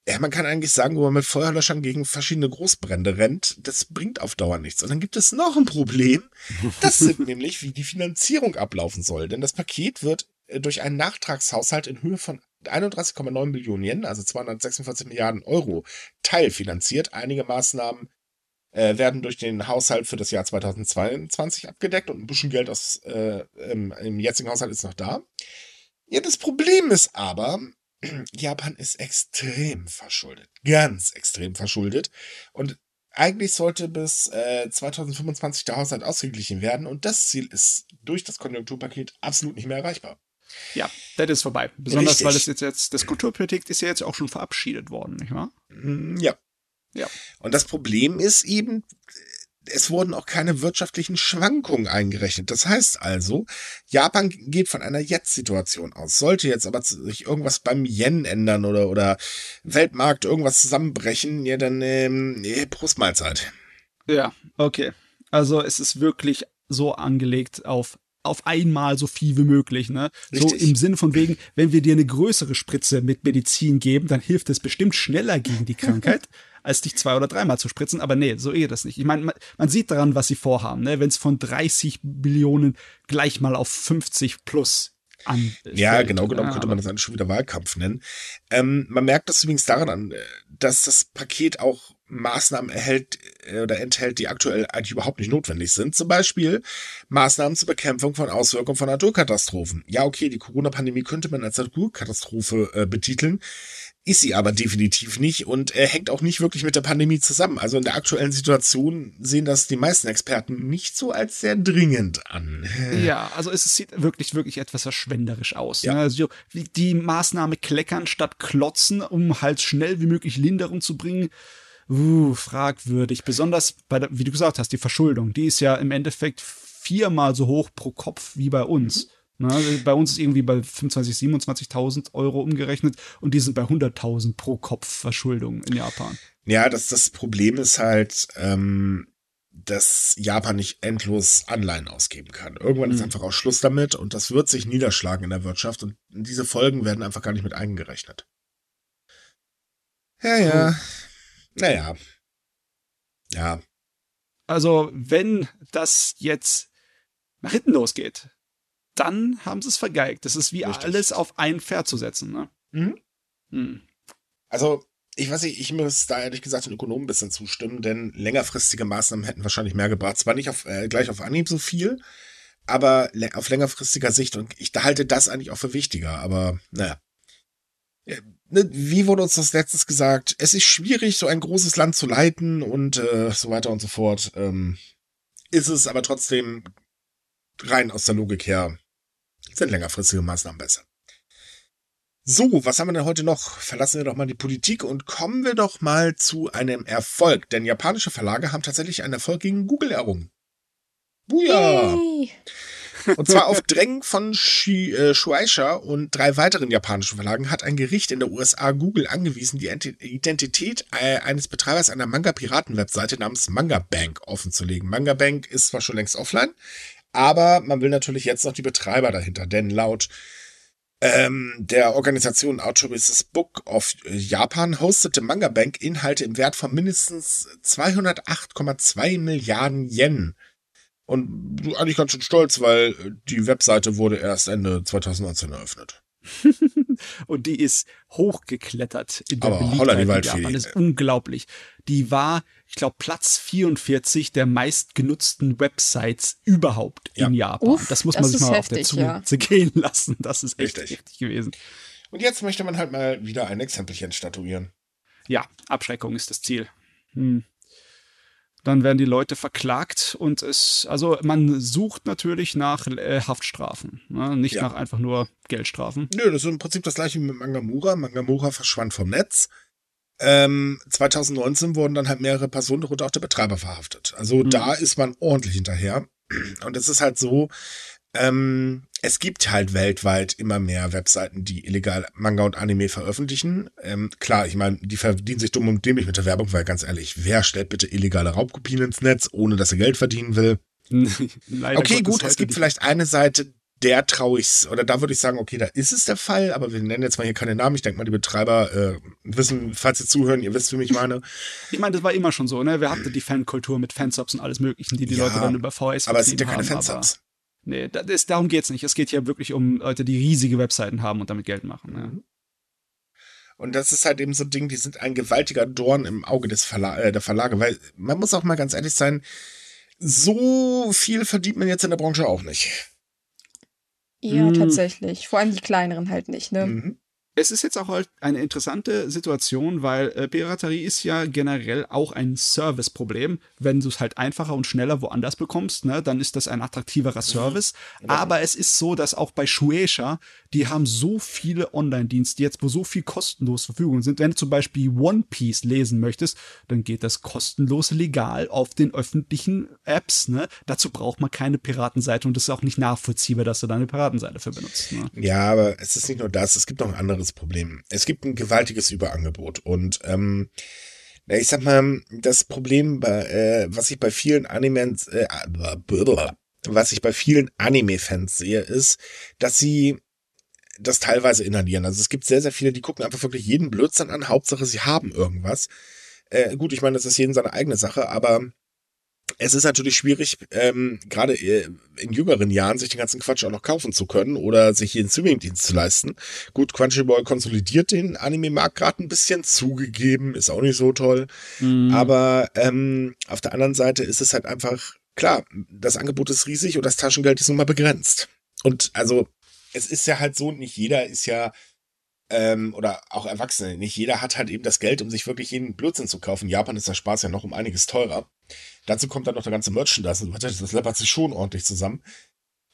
ja, man kann eigentlich sagen, wo man mit Feuerlöschern gegen verschiedene Großbrände rennt, das bringt auf Dauer nichts. Und dann gibt es noch ein Problem. Das sind nämlich, wie die Finanzierung ablaufen soll. Denn das Paket wird äh, durch einen Nachtragshaushalt in Höhe von 31,9 Millionen Yen, also 246 Milliarden Euro, teilfinanziert. Einige Maßnahmen äh, werden durch den Haushalt für das Jahr 2022 abgedeckt und ein bisschen Geld aus, äh, im, im jetzigen Haushalt ist noch da. Ja, das Problem ist aber, Japan ist extrem verschuldet. Ganz extrem verschuldet. Und eigentlich sollte bis äh, 2025 der Haushalt ausgeglichen werden und das Ziel ist durch das Konjunkturpaket absolut nicht mehr erreichbar. Ja, das ist vorbei. Besonders, Richtig. weil es jetzt, jetzt, das Kulturpolitik ist ja jetzt auch schon verabschiedet worden, nicht wahr? Mm, ja. Ja. Und das Problem ist eben, es wurden auch keine wirtschaftlichen Schwankungen eingerechnet. Das heißt also, Japan geht von einer Jetzt-Situation aus. Sollte jetzt aber sich irgendwas beim Yen ändern oder, oder Weltmarkt irgendwas zusammenbrechen, ja, dann, ähm, nee, Brustmahlzeit. Ja, okay. Also es ist wirklich so angelegt auf auf einmal so viel wie möglich, ne? Richtig. So im Sinn von wegen, wenn wir dir eine größere Spritze mit Medizin geben, dann hilft es bestimmt schneller gegen die Krankheit, als dich zwei oder dreimal zu spritzen. Aber nee, so ehe das nicht. Ich meine, man, man, sieht daran, was sie vorhaben, ne? Wenn es von 30 Billionen gleich mal auf 50 plus an. Ja, genau genommen könnte man das eigentlich schon wieder Wahlkampf nennen. Ähm, man merkt das übrigens daran an, äh, dass das Paket auch Maßnahmen erhält äh, oder enthält, die aktuell eigentlich überhaupt nicht notwendig sind. Zum Beispiel Maßnahmen zur Bekämpfung von Auswirkungen von Naturkatastrophen. Ja, okay, die Corona-Pandemie könnte man als Naturkatastrophe äh, betiteln, ist sie aber definitiv nicht und äh, hängt auch nicht wirklich mit der Pandemie zusammen. Also in der aktuellen Situation sehen das die meisten Experten nicht so als sehr dringend an. Ja, also es sieht wirklich, wirklich etwas verschwenderisch aus. Ja. Ne? Also die Maßnahme kleckern statt klotzen, um halt schnell wie möglich Linderung zu bringen uh, fragwürdig. Besonders bei der, wie du gesagt hast, die Verschuldung. Die ist ja im Endeffekt viermal so hoch pro Kopf wie bei uns. Na, also bei uns ist irgendwie bei 25.000, 27.000 Euro umgerechnet und die sind bei 100.000 pro Kopf Verschuldung in Japan. Ja, das, das Problem ist halt, ähm, dass Japan nicht endlos Anleihen ausgeben kann. Irgendwann mhm. ist einfach auch Schluss damit und das wird sich niederschlagen in der Wirtschaft und diese Folgen werden einfach gar nicht mit eingerechnet. Ja, ja. Naja. Ja. Also, wenn das jetzt nach hinten losgeht, dann haben sie es vergeigt. Das ist wie Richtig. alles auf ein Pferd zu setzen. Ne? Mhm. Hm. Also, ich weiß nicht, ich muss da ehrlich gesagt den Ökonomen ein bisschen zustimmen, denn längerfristige Maßnahmen hätten wahrscheinlich mehr gebracht. Zwar nicht auf, äh, gleich auf Anhieb so viel, aber auf längerfristiger Sicht. Und ich halte das eigentlich auch für wichtiger. Aber naja. Ne, wie wurde uns das letztes gesagt? Es ist schwierig, so ein großes Land zu leiten und äh, so weiter und so fort. Ähm, ist es aber trotzdem rein aus der Logik her sind längerfristige Maßnahmen besser. So, was haben wir denn heute noch? Verlassen wir doch mal die Politik und kommen wir doch mal zu einem Erfolg. Denn japanische Verlage haben tatsächlich einen Erfolg gegen Google errungen. Buja! Und zwar auf Drängen von Shi, äh, und drei weiteren japanischen Verlagen hat ein Gericht in der USA Google angewiesen, die Identität äh, eines Betreibers einer Manga-Piraten-Webseite namens Manga Bank offenzulegen. Manga Bank ist zwar schon längst offline, aber man will natürlich jetzt noch die Betreiber dahinter, denn laut ähm, der Organisation Autobusiness Book of Japan hostete Manga Bank Inhalte im Wert von mindestens 208,2 Milliarden Yen. Und eigentlich ganz schön stolz, weil die Webseite wurde erst Ende 2019 eröffnet. und die ist hochgeklettert in der Aber Beliebtheit in Japan. Das ist unglaublich. Die war, ich glaube, Platz 44 der meistgenutzten Websites überhaupt ja. in Japan. Uff, das muss man sich mal heftig, auf der Zunge ja. gehen lassen. Das ist echt richtig. heftig gewesen. Und jetzt möchte man halt mal wieder ein Exempelchen statuieren. Ja, Abschreckung ist das Ziel. Hm dann werden die Leute verklagt und es, also man sucht natürlich nach äh, Haftstrafen, ne? nicht ja. nach einfach nur Geldstrafen. Nö, das ist im Prinzip das gleiche wie mit Mangamura. Mangamura verschwand vom Netz. Ähm, 2019 wurden dann halt mehrere Personen, darunter auch der Betreiber, verhaftet. Also mhm. da ist man ordentlich hinterher. Und es ist halt so, ähm, es gibt halt weltweit immer mehr Webseiten, die illegal Manga und Anime veröffentlichen. Ähm, klar, ich meine, die verdienen sich dumm und dämlich mit der Werbung, weil ganz ehrlich, wer stellt bitte illegale Raubkopien ins Netz, ohne dass er Geld verdienen will? okay, gut, es gibt vielleicht eine Seite, der traue ich oder da würde ich sagen, okay, da ist es der Fall, aber wir nennen jetzt mal hier keine Namen. Ich denke mal, die Betreiber äh, wissen, falls sie zuhören, ihr wisst, wie ich meine. Ich meine, das war immer schon so, ne? Wir hatten die Fankultur mit Fansubs und alles Möglichen, die die ja, Leute dann über VS Aber es sind ja keine Fansubs. Nee, das ist, darum geht's nicht. Es geht hier wirklich um Leute, die riesige Webseiten haben und damit Geld machen. Ja. Mhm. Und das ist halt eben so ein Ding, die sind ein gewaltiger Dorn im Auge des Verla äh, der Verlage, weil man muss auch mal ganz ehrlich sein, so viel verdient man jetzt in der Branche auch nicht. Ja, mhm. tatsächlich. Vor allem die kleineren halt nicht, ne? Mhm es ist jetzt auch halt eine interessante Situation, weil äh, Piraterie ist ja generell auch ein Serviceproblem. Wenn du es halt einfacher und schneller woanders bekommst, ne, dann ist das ein attraktiverer Service. Mhm. Aber es ist so, dass auch bei Shueisha, die haben so viele Online-Dienste jetzt, wo so viel kostenlos zur Verfügung sind. Wenn du zum Beispiel One Piece lesen möchtest, dann geht das kostenlos legal auf den öffentlichen Apps. Ne? Dazu braucht man keine Piratenseite und das ist auch nicht nachvollziehbar, dass du deine Piratenseite für benutzt. Ne? Ja, aber es ist nicht nur das, es gibt noch ein anderes das Problem. Es gibt ein gewaltiges Überangebot und ähm, ich sag mal, das Problem, äh, was ich bei vielen Animes, äh, was ich bei vielen Anime-Fans sehe, ist, dass sie das teilweise inhalieren. Also es gibt sehr, sehr viele, die gucken einfach wirklich jeden Blödsinn an. Hauptsache, sie haben irgendwas. Äh, gut, ich meine, das ist jedem seine eigene Sache, aber es ist natürlich schwierig, ähm, gerade äh, in jüngeren Jahren sich den ganzen Quatsch auch noch kaufen zu können oder sich hier einen Streamingdienst zu leisten. Gut, Crunchyroll konsolidiert den Anime-Markt gerade ein bisschen, zugegeben, ist auch nicht so toll. Mhm. Aber ähm, auf der anderen Seite ist es halt einfach, klar, das Angebot ist riesig und das Taschengeld ist nun mal begrenzt. Und also, es ist ja halt so, nicht jeder ist ja ähm, oder auch Erwachsene, nicht jeder hat halt eben das Geld, um sich wirklich jeden Blödsinn zu kaufen. In Japan ist der Spaß ja noch um einiges teurer. Dazu kommt dann noch der ganze Merchandise und das läppert sich schon ordentlich zusammen.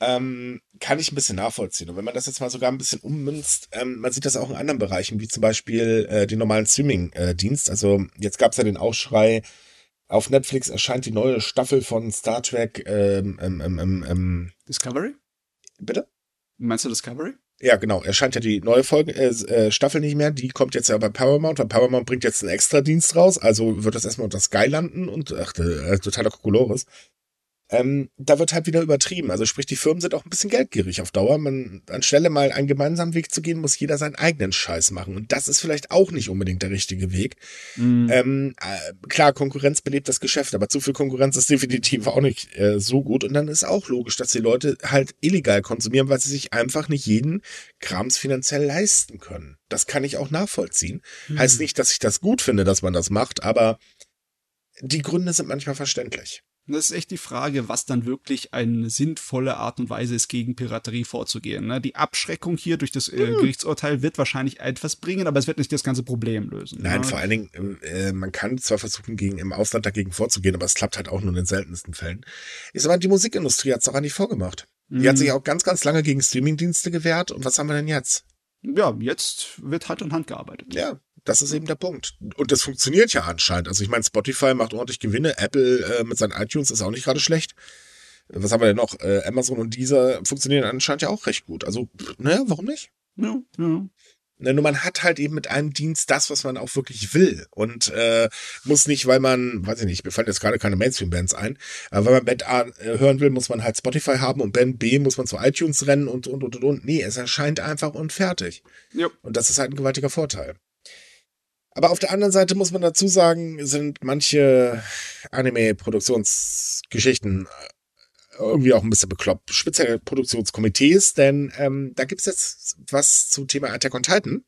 Ähm, kann ich ein bisschen nachvollziehen. Und wenn man das jetzt mal sogar ein bisschen ummünzt, ähm, man sieht das auch in anderen Bereichen, wie zum Beispiel äh, den normalen Streaming-Dienst. Äh, also jetzt gab es ja den Aufschrei, auf Netflix erscheint die neue Staffel von Star Trek ähm, ähm, ähm, ähm, Discovery? Bitte? Meinst du Discovery? Ja, genau. Erscheint ja die neue Folge, äh, äh, Staffel nicht mehr. Die kommt jetzt ja bei Paramount, weil Paramount bringt jetzt einen Extra-Dienst raus. Also wird das erstmal unter Sky landen und ach, äh, totaler Kokolores ähm, da wird halt wieder übertrieben. Also sprich, die Firmen sind auch ein bisschen geldgierig auf Dauer. Man, anstelle mal einen gemeinsamen Weg zu gehen, muss jeder seinen eigenen Scheiß machen. Und das ist vielleicht auch nicht unbedingt der richtige Weg. Mhm. Ähm, äh, klar, Konkurrenz belebt das Geschäft, aber zu viel Konkurrenz ist definitiv auch nicht äh, so gut. Und dann ist auch logisch, dass die Leute halt illegal konsumieren, weil sie sich einfach nicht jeden Krams finanziell leisten können. Das kann ich auch nachvollziehen. Mhm. Heißt nicht, dass ich das gut finde, dass man das macht, aber die Gründe sind manchmal verständlich. Das ist echt die Frage, was dann wirklich eine sinnvolle Art und Weise ist, gegen Piraterie vorzugehen. Ne? Die Abschreckung hier durch das äh, hm. Gerichtsurteil wird wahrscheinlich etwas bringen, aber es wird nicht das ganze Problem lösen. Nein, ne? vor allen Dingen, äh, man kann zwar versuchen, gegen, im Ausland dagegen vorzugehen, aber es klappt halt auch nur in den seltensten Fällen. Ist aber die Musikindustrie hat es auch nicht vorgemacht. Die mhm. hat sich auch ganz, ganz lange gegen Streamingdienste gewehrt. Und was haben wir denn jetzt? Ja, jetzt wird Hand in Hand gearbeitet. Ja, das ist eben der Punkt. Und das funktioniert ja anscheinend. Also ich meine, Spotify macht ordentlich Gewinne, Apple äh, mit seinen iTunes ist auch nicht gerade schlecht. Was haben wir denn noch? Äh, Amazon und dieser funktionieren anscheinend ja auch recht gut. Also, ne, warum nicht? Ja, ja. Ne, nur man hat halt eben mit einem Dienst das, was man auch wirklich will. Und äh, muss nicht, weil man, weiß ich nicht, mir fallen jetzt gerade keine Mainstream-Bands ein, aber wenn man Band A äh, hören will, muss man halt Spotify haben und Band B muss man zu iTunes rennen und, und, und, und, und. Nee, es erscheint einfach und fertig. Ja. Und das ist halt ein gewaltiger Vorteil. Aber auf der anderen Seite muss man dazu sagen, sind manche Anime-Produktionsgeschichten äh, irgendwie auch ein bisschen bekloppt. Speziell Produktionskomitees, denn ähm, da gibt's jetzt was zum Thema Attack on Titan.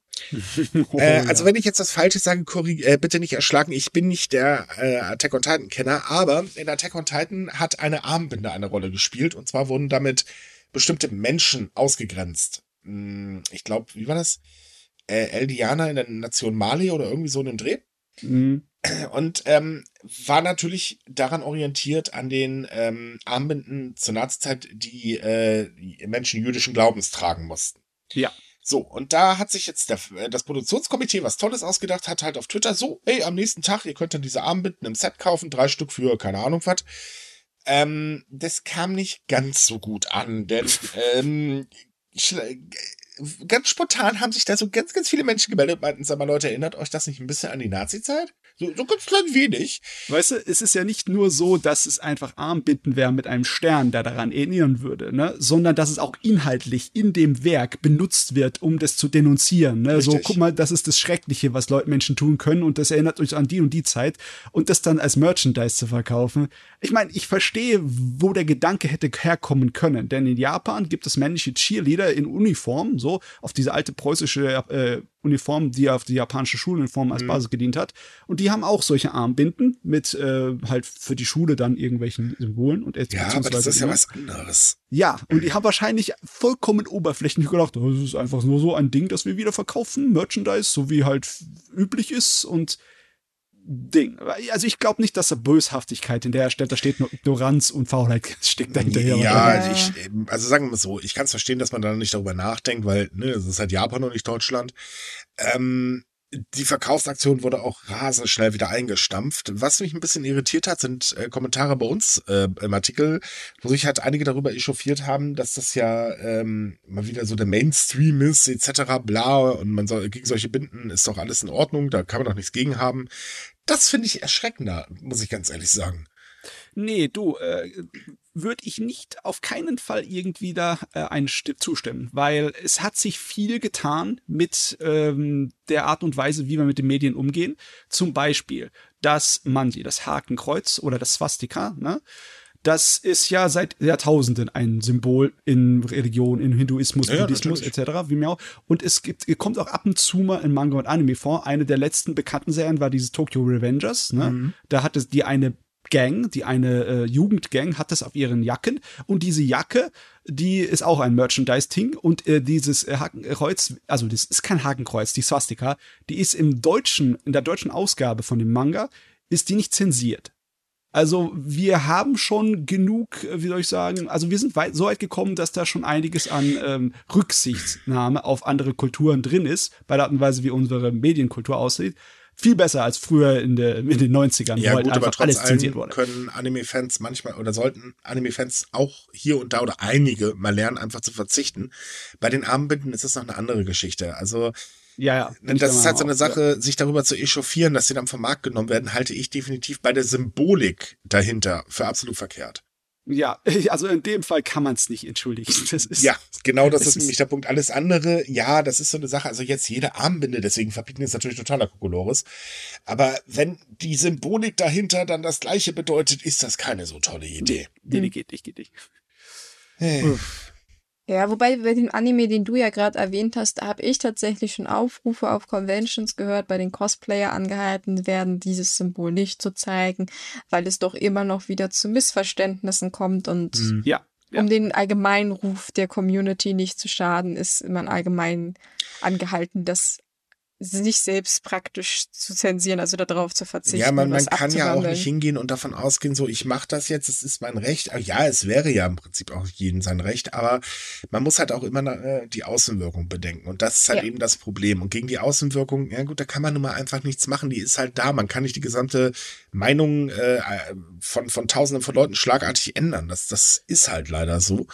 oh, äh, also ja. wenn ich jetzt das Falsche sage, äh, bitte nicht erschlagen. Ich bin nicht der äh, Attack on Titan Kenner, aber in Attack on Titan hat eine Armbinde eine Rolle gespielt und zwar wurden damit bestimmte Menschen ausgegrenzt. Hm, ich glaube, wie war das? Äh, Eldianer in der Nation Mali oder irgendwie so einen Dreh. Mhm. Und ähm, war natürlich daran orientiert an den ähm, Armbinden zur Nazizeit, die äh, Menschen jüdischen Glaubens tragen mussten. Ja. So, und da hat sich jetzt der, äh, das Produktionskomitee was Tolles ausgedacht, hat halt auf Twitter so, ey, am nächsten Tag, ihr könnt dann diese Armbinden im Set kaufen, drei Stück für keine Ahnung was. Ähm, das kam nicht ganz so gut an, denn ähm, ganz spontan haben sich da so ganz, ganz viele Menschen gemeldet, meinten, sag mal, Leute, erinnert euch das nicht ein bisschen an die Nazi-Zeit? So, so ganz klein wenig. Weißt du, es ist ja nicht nur so, dass es einfach Armbinden wäre mit einem Stern, der daran erinnern würde, ne? sondern dass es auch inhaltlich in dem Werk benutzt wird, um das zu denunzieren. Ne? So, guck mal, das ist das Schreckliche, was Leute Menschen tun können und das erinnert euch an die und die Zeit und das dann als Merchandise zu verkaufen. Ich meine, ich verstehe, wo der Gedanke hätte herkommen können, denn in Japan gibt es männliche Cheerleader in Uniform, so auf diese alte preußische äh, Uniform, die auf die japanische Schuluniform als mhm. Basis gedient hat. Und die haben auch solche Armbinden mit äh, halt für die Schule dann irgendwelchen Symbolen und Ja, aber das ist ja was anderes. Ja, und die haben wahrscheinlich vollkommen oberflächlich gedacht, das ist einfach nur so ein Ding, das wir wieder verkaufen, Merchandise, so wie halt üblich ist und Ding. Also ich glaube nicht, dass da Böshaftigkeit in der Stelle, da steht nur Ignoranz und Faulheit steckt dahinter. Ja, also, ich, also sagen wir mal so, ich kann es verstehen, dass man da nicht darüber nachdenkt, weil ne, es ist halt Japan und nicht Deutschland. Ähm, die Verkaufsaktion wurde auch rasend schnell wieder eingestampft. Was mich ein bisschen irritiert hat, sind äh, Kommentare bei uns äh, im Artikel, wo sich halt einige darüber echauffiert haben, dass das ja ähm, mal wieder so der Mainstream ist, etc. bla und man soll gegen solche Binden ist doch alles in Ordnung, da kann man doch nichts gegen haben. Das finde ich erschreckender, muss ich ganz ehrlich sagen. Nee, du, äh, würde ich nicht auf keinen Fall irgendwie da äh, einen zustimmen, weil es hat sich viel getan mit ähm, der Art und Weise, wie wir mit den Medien umgehen. Zum Beispiel das Manji, das Hakenkreuz oder das Swastika, ne? Das ist ja seit Jahrtausenden ein Symbol in Religion, in Hinduismus, ja, Buddhismus etc. Wie mir auch. Und es gibt, kommt auch ab und zu mal in Manga und Anime vor. Eine der letzten bekannten Serien war dieses Tokyo Revengers. Ne? Mhm. Da hatte die eine Gang, die eine äh, Jugendgang hat das auf ihren Jacken und diese Jacke, die ist auch ein Merchandise-Ting und äh, dieses äh, Hakenkreuz, also das ist kein Hakenkreuz, die Swastika, die ist im deutschen, in der deutschen Ausgabe von dem Manga, ist die nicht zensiert. Also wir haben schon genug, äh, wie soll ich sagen, also wir sind weit, so weit gekommen, dass da schon einiges an ähm, Rücksichtnahme auf andere Kulturen drin ist, bei der Art und Weise, wie unsere Medienkultur aussieht viel besser als früher in, der, in den 90ern, ja, wo halt gut, aber einfach trotz allem wurde. können Anime-Fans manchmal oder sollten Anime-Fans auch hier und da oder einige mal lernen, einfach zu verzichten. Bei den Armbinden ist es noch eine andere Geschichte. Also Ja, ja. das ist halt so eine auch, Sache, sich darüber zu echauffieren, dass sie dann vom Markt genommen werden, halte ich definitiv bei der Symbolik dahinter für absolut verkehrt. Ja, also in dem Fall kann man es nicht entschuldigen. Das ist, Ja, genau das ist ist- nämlich der Punkt. Alles andere, ja, das ist so eine Sache. Also jetzt jede Armbinde, deswegen verbieten ist natürlich totaler Kokolores. Aber wenn die Symbolik dahinter dann das gleiche bedeutet, ist das keine so tolle Idee. Nee, nee, geht nicht, geht nicht. Hey. Ja, wobei bei dem Anime, den du ja gerade erwähnt hast, da habe ich tatsächlich schon Aufrufe auf Conventions gehört, bei den Cosplayer angehalten werden, dieses Symbol nicht zu zeigen, weil es doch immer noch wieder zu Missverständnissen kommt und Hm. Ja. ja. um den allgemeinen Ruf der Community nicht zu schaden, ist man allgemein angehalten, das sich selbst praktisch zu zensieren, also darauf zu verzichten. Ja, man, man kann ja auch nicht hingehen und davon ausgehen, so ich mache das jetzt, es ist mein Recht. Ah, Ja, es wäre ja im Prinzip auch jeden sein Recht, aber man muss halt auch immer äh, die Außenwirkung bedenken und das ist halt Ja. eben das Problem. Und gegen die Außenwirkung, ja gut, da kann man nun mal einfach nichts machen. Die ist halt da. Man kann nicht die gesamte Meinung äh, von von Tausenden von Leuten schlagartig ändern. Das das ist halt leider so.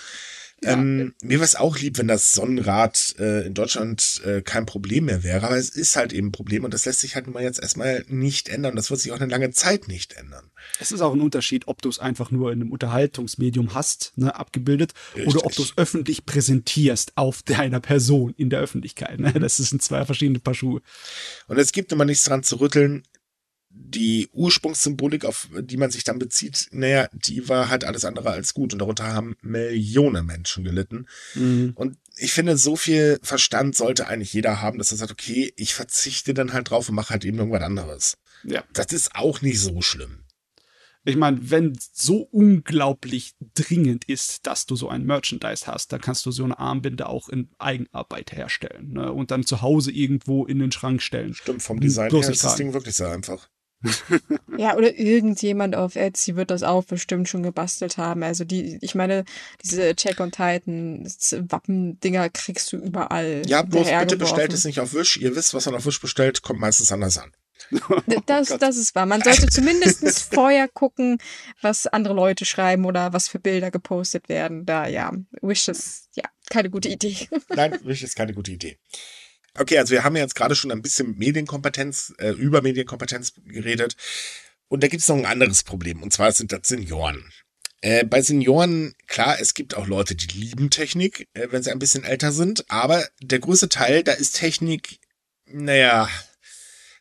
Ähm, mir wäre es auch lieb, wenn das Sonnenrad äh, in Deutschland äh, kein Problem mehr wäre, aber es ist halt eben ein Problem und das lässt sich halt nun mal jetzt erstmal nicht ändern. Das wird sich auch eine lange Zeit nicht ändern. Es ist auch ein Unterschied, ob du es einfach nur in einem Unterhaltungsmedium hast, ne, abgebildet, Richtig. oder ob du es öffentlich präsentierst auf deiner Person in der Öffentlichkeit. Ne? Das sind zwei verschiedene Paar Schuhe. Und es gibt immer nichts dran zu rütteln. Die Ursprungssymbolik, auf die man sich dann bezieht, naja, die war halt alles andere als gut und darunter haben Millionen Menschen gelitten. Und ich finde, so viel Verstand sollte eigentlich jeder haben, dass er sagt, okay, ich verzichte dann halt drauf und mache halt eben irgendwas anderes. Ja. Das ist auch nicht so schlimm. Ich meine, wenn so unglaublich dringend ist, dass du so ein Merchandise hast, dann kannst du so eine Armbinde auch in Eigenarbeit herstellen ne? und dann zu Hause irgendwo in den Schrank stellen. Stimmt, vom Design her ist das. Ding wirklich sehr einfach. Ja, oder irgendjemand auf Etsy wird das auch bestimmt schon gebastelt haben. Also die, ich meine, diese Check on Titan Wappendinger kriegst du überall. Ja, bloß bitte bestellt es nicht auf Wish. Ihr wisst, was man auf Wish bestellt, kommt meistens anders an. D- Das, das ist wahr. Man sollte zumindest vorher gucken, was andere Leute schreiben oder was für Bilder gepostet werden. Da, ja, Wish ist, ja, keine gute Idee. Nein, Wish ist keine gute Idee. Okay, also wir haben ja jetzt gerade schon ein bisschen Medienkompetenz, äh, über Medienkompetenz geredet. Und da gibt es noch ein anderes Problem, und zwar sind das Senioren. Äh, bei Senioren, klar, es gibt auch Leute, die lieben Technik, äh, wenn sie ein bisschen älter sind, aber der größte Teil, da ist Technik, naja,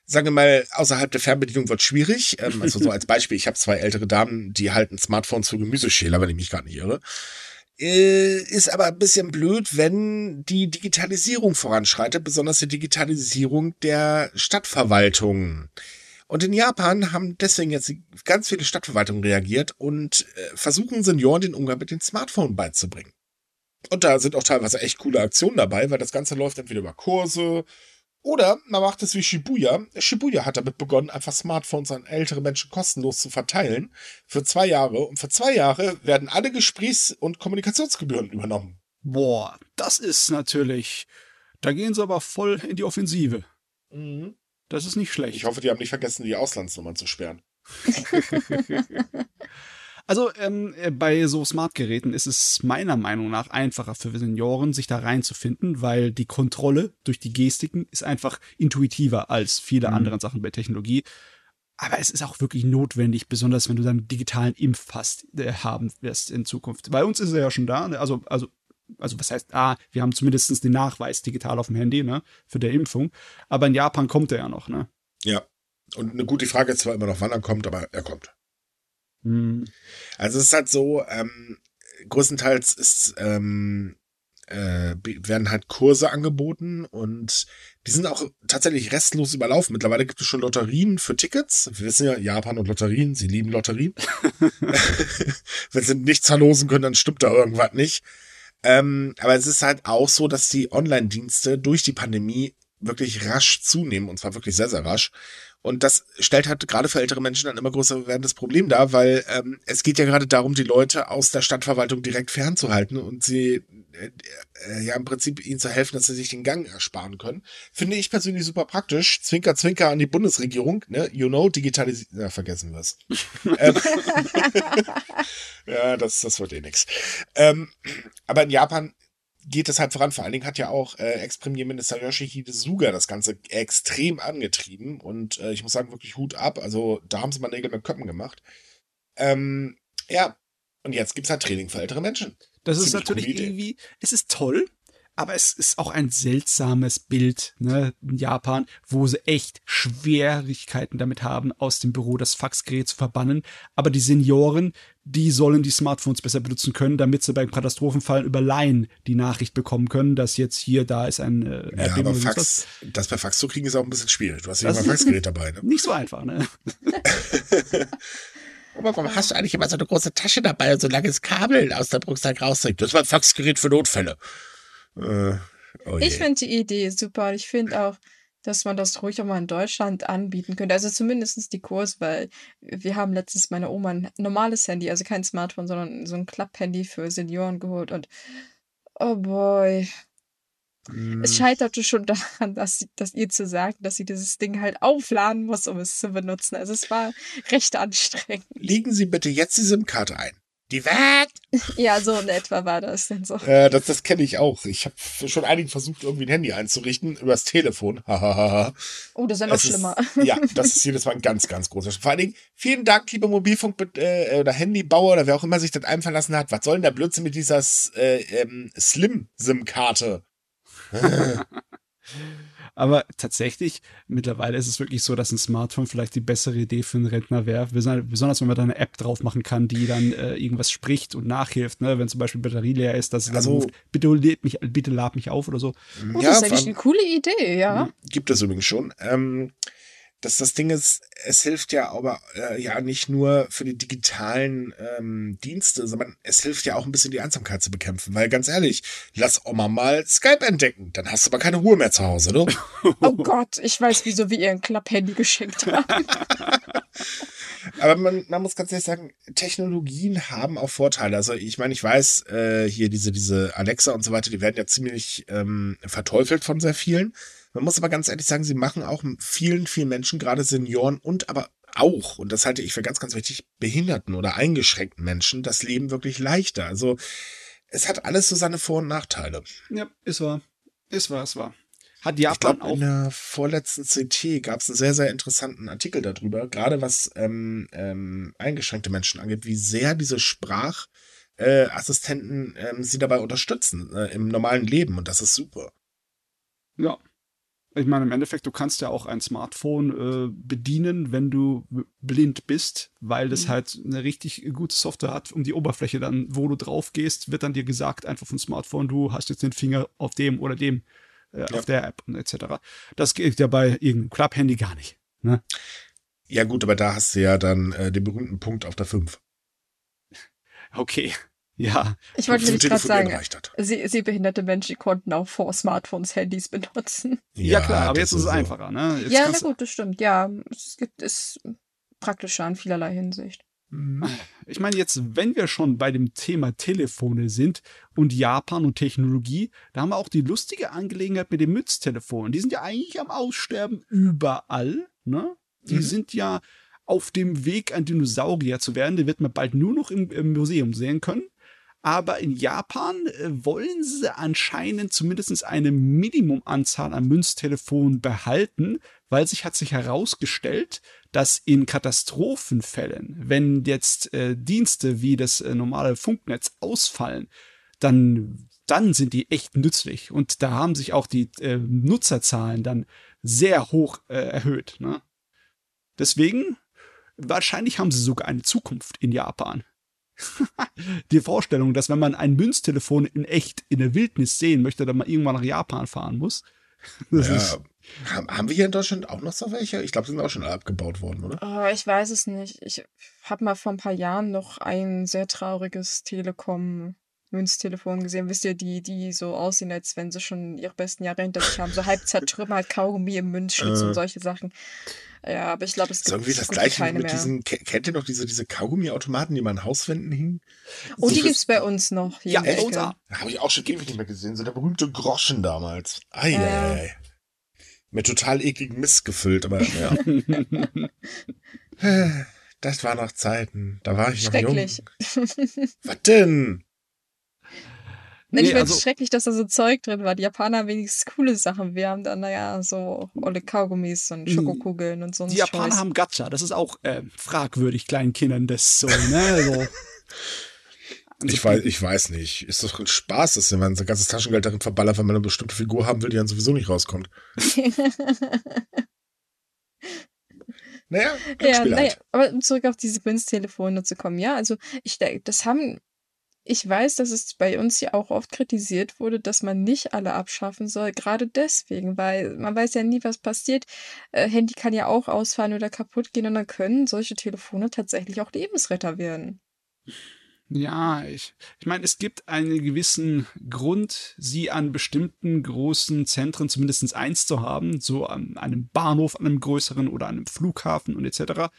sagen wir mal, außerhalb der Fernbedienung wird schwierig. Ähm, also so als Beispiel, ich habe zwei ältere Damen, die halten Smartphones für Gemüseschäler, wenn ich mich gar nicht irre. Äh, ist aber ein bisschen blöd, wenn die Digitalisierung voranschreitet, besonders die Digitalisierung der Stadtverwaltung. Und in Japan haben deswegen jetzt ganz viele Stadtverwaltungen reagiert und äh, versuchen Senioren den Umgang mit dem Smartphone beizubringen. Und da sind auch teilweise echt coole Aktionen dabei, weil das Ganze läuft entweder über Kurse oder man macht es wie Shibuya. Shibuya hat damit begonnen, einfach Smartphones an ältere Menschen kostenlos zu verteilen für zwei Jahre. Und für zwei Jahre werden alle Gesprächs- und Kommunikationsgebühren übernommen. Boah, das ist natürlich. Da gehen sie aber voll in die Offensive. Das ist nicht schlecht. Ich hoffe, die haben nicht vergessen, die Auslandsnummern zu sperren. Also ähm, äh, bei so Smartgeräten ist es meiner Meinung nach einfacher für Senioren, sich da reinzufinden, weil die Kontrolle durch die Gestiken ist einfach intuitiver als viele Mhm. andere Sachen bei Technologie. Aber es ist auch wirklich notwendig, besonders wenn du dann einen digitalen Impfpass äh, haben wirst in Zukunft. Bei uns ist er ja schon da, ne? also, also, also was heißt, ah, wir haben zumindest den Nachweis digital auf dem Handy, ne, für der Impfung. Aber in Japan kommt er ja noch, ne? Ja. Und eine gute Frage ist zwar immer noch, wann er kommt, aber er kommt. Hm. Also es ist halt so, ähm, größtenteils ist, ähm, äh, werden halt Kurse angeboten und die sind auch tatsächlich restlos überlaufen. Mittlerweile gibt es schon Lotterien für Tickets. Wir wissen ja, Japan und Lotterien, sie lieben Lotterien. Wenn sie nichts verlosen können, dann stimmt da irgendwas nicht. Ähm, aber es ist halt auch so, dass die Online-Dienste durch die Pandemie wirklich rasch zunehmen und zwar wirklich sehr, sehr rasch. Und das stellt halt gerade für ältere Menschen ein immer größer werdendes Problem dar, weil ähm, es geht ja gerade darum, die Leute aus der Stadtverwaltung direkt fernzuhalten und sie äh, äh, ja im Prinzip ihnen zu helfen, dass sie sich den Gang ersparen können. Finde ich persönlich super praktisch. Zwinker, Zwinker an die Bundesregierung, ne? You know, Digitalisierung. Ja, vergessen wir es. ähm, ja, das, das wird eh nix. Ähm, aber in Japan geht es halt voran. Vor allen Dingen hat ja auch äh, Ex-Premierminister Yoshihide Suga das Ganze extrem angetrieben. Und äh, ich muss sagen, wirklich Hut ab. Also da haben sie mal Nägel mit Köppen gemacht. Ähm, ja, und jetzt gibt's halt Training für ältere Menschen. Das ist natürlich irgendwie, es ist toll, aber es ist auch ein seltsames Bild, ne, in Japan, wo sie echt Schwierigkeiten damit haben, aus dem Büro das Faxgerät zu verbannen. Aber die Senioren, die sollen die Smartphones besser benutzen können, damit sie beim Katastrophenfall über Laien die Nachricht bekommen können, dass jetzt hier, da ist ein äh, ja, aber Fax, das per Fax zu kriegen ist auch ein bisschen schwierig. Du hast ja immer ein Faxgerät dabei, ne? Nicht so einfach, ne? Aber warum hast du eigentlich immer so eine große Tasche dabei und so langes Kabel aus der Brustsack rausdrückt? Das war ein Faxgerät für Notfälle. Äh, oh ich finde die Idee super. Ich finde auch, dass man das ruhig auch mal in Deutschland anbieten könnte. Also zumindest die Kurs, weil wir haben letztens meiner Oma ein normales Handy, also kein Smartphone, sondern so ein Klapp-Handy für Senioren geholt und oh boy, es hm. scheiterte schon daran, dass, dass ihr zu sagen, dass sie dieses Ding halt aufladen muss, um es zu benutzen. Also es war recht anstrengend. Legen Sie bitte jetzt die SIM-Karte ein. Die wird! Ja, so in etwa war das denn so. Äh, das das kenne ich auch. Ich habe schon einigen versucht, irgendwie ein Handy einzurichten, übers Telefon. oh, das ist ja noch es schlimmer. Ist, ja, das ist jedes Mal ein ganz, ganz großer Vor allen Dingen, vielen Dank, lieber Mobilfunk- äh, oder Handybauer oder wer auch immer sich das einfallen lassen hat. Was soll denn der Blödsinn mit dieser äh, ähm, Slim-SIM-Karte? Aber tatsächlich, mittlerweile ist es wirklich so, dass ein Smartphone vielleicht die bessere Idee für einen Rentner wäre. Besonders wenn man da eine App drauf machen kann, die dann äh, irgendwas spricht und nachhilft, ne? wenn zum Beispiel Batterie leer ist, dass es also, dann ruft, bitte, mich, bitte lad mich auf oder so. Oh, ja, das ist eigentlich eine coole Idee, ja. Gibt es übrigens schon. Ähm, dass das Ding ist, es hilft ja aber äh, ja nicht nur für die digitalen ähm, Dienste, sondern es hilft ja auch ein bisschen die Einsamkeit zu bekämpfen. Weil ganz ehrlich, lass Oma mal Skype entdecken, dann hast du aber keine Ruhe mehr zu Hause, ne? oh Gott, ich weiß, wieso wir ihr ein Klapphandy geschenkt haben. aber man, man muss ganz ehrlich sagen, Technologien haben auch Vorteile. Also ich meine, ich weiß, äh, hier diese, diese Alexa und so weiter, die werden ja ziemlich ähm, verteufelt von sehr vielen. Man muss aber ganz ehrlich sagen, sie machen auch vielen, vielen Menschen, gerade Senioren und aber auch, und das halte ich für ganz, ganz wichtig, behinderten oder eingeschränkten Menschen das Leben wirklich leichter. Also es hat alles so seine Vor- und Nachteile. Ja, ist wahr. Ist wahr, ist wahr. Hat Japan ich glaub, auch. In der vorletzten CT gab es einen sehr, sehr interessanten Artikel darüber, gerade was ähm, ähm, eingeschränkte Menschen angeht, wie sehr diese Sprachassistenten äh, ähm, sie dabei unterstützen äh, im normalen Leben. Und das ist super. Ja, ich meine, im Endeffekt, du kannst ja auch ein Smartphone äh, bedienen, wenn du blind bist, weil das mhm. halt eine richtig gute Software hat, um die Oberfläche dann, wo du drauf gehst, wird dann dir gesagt, einfach vom Smartphone, du hast jetzt den Finger auf dem oder dem, äh, ja. auf der App und etc. Das geht ja bei irgendeinem Club-Handy gar nicht. Ne? Ja, gut, aber da hast du ja dann äh, den berühmten Punkt auf der 5. Okay. Ja. Ich wollte nämlich gerade sagen, sie, sie behinderte Menschen konnten auch vor Smartphones Handys benutzen. Ja, ja klar, aber jetzt ist es so. einfacher, ne? Jetzt ja, na gut, das stimmt. Ja, es gibt es praktischer in vielerlei Hinsicht. Mhm. Ich meine, jetzt, wenn wir schon bei dem Thema Telefone sind und Japan und Technologie, da haben wir auch die lustige Angelegenheit mit den Mütztelefonen. Die sind ja eigentlich am Aussterben überall, ne? Die mhm. sind ja auf dem Weg, ein Dinosaurier zu werden. Den wird man bald nur noch im, im Museum sehen können. Aber in Japan äh, wollen sie anscheinend zumindest eine Minimumanzahl an Münztelefonen behalten, weil sich hat sich herausgestellt, dass in Katastrophenfällen, wenn jetzt äh, Dienste wie das äh, normale Funknetz ausfallen, dann, dann sind die echt nützlich. Und da haben sich auch die äh, Nutzerzahlen dann sehr hoch äh, erhöht. Ne? Deswegen, wahrscheinlich haben sie sogar eine Zukunft in Japan. die Vorstellung, dass wenn man ein Münztelefon in echt in der Wildnis sehen möchte, dann man irgendwann nach Japan fahren muss. Das ja. ist haben wir hier in Deutschland auch noch so welche? Ich glaube, sie sind auch schon abgebaut worden, oder? Oh, ich weiß es nicht. Ich habe mal vor ein paar Jahren noch ein sehr trauriges Telekom Münztelefonen gesehen. Wisst ihr, die, die so aussehen, als wenn sie schon ihre besten Jahre hinter sich haben. So halb zertrümmert, Kaugummi im Münzschlitz Äh. und solche Sachen. Ja, aber ich glaube, es ist gibt irgendwie das gleiche keine mit mehr. diesen, ke- kennt ihr noch diese, diese Kaugummi-Automaten, die man an Hauswänden hingen? Oh, So die gibt's bei uns noch. hier Ja, auch. Habe ich auch schon ewig nicht mehr gesehen. So der berühmte Groschen damals. Ei, ei. Mit total ekligem Mist gefüllt, aber ja. Das war noch Zeiten. Da war ich noch jung. Schrecklich. Was denn? Nein, ich Nee, finde also- es schrecklich, dass da so Zeug drin war. Die Japaner haben wenigstens coole Sachen. Wir haben dann, naja, so olle Kaugummis und Mhm. Schokokugeln und so. Die Japaner haben Gacha, das ist auch äh, fragwürdig kleinen Kindern das so, ne? So. Ich weiß, ich weiß nicht. Ist doch ein Spaß, dass wenn man sein ganzes Taschengeld darin verballert, wenn man eine bestimmte Figur haben will, die dann sowieso nicht rauskommt. Naja, Ja, naja, halt. aber um zurück auf diese Münztelefone zu kommen, ja, also ich denke, das haben, ich weiß, dass es bei uns ja auch oft kritisiert wurde, dass man nicht alle abschaffen soll, gerade deswegen, weil man weiß ja nie, was passiert. Äh, Handy kann ja auch ausfallen oder kaputt gehen und dann können solche Telefone tatsächlich auch Lebensretter werden. Ja, ich, ich meine, es gibt einen gewissen Grund, sie an bestimmten großen Zentren zumindest eins zu haben, so an einem Bahnhof, an einem größeren oder an einem Flughafen und etc.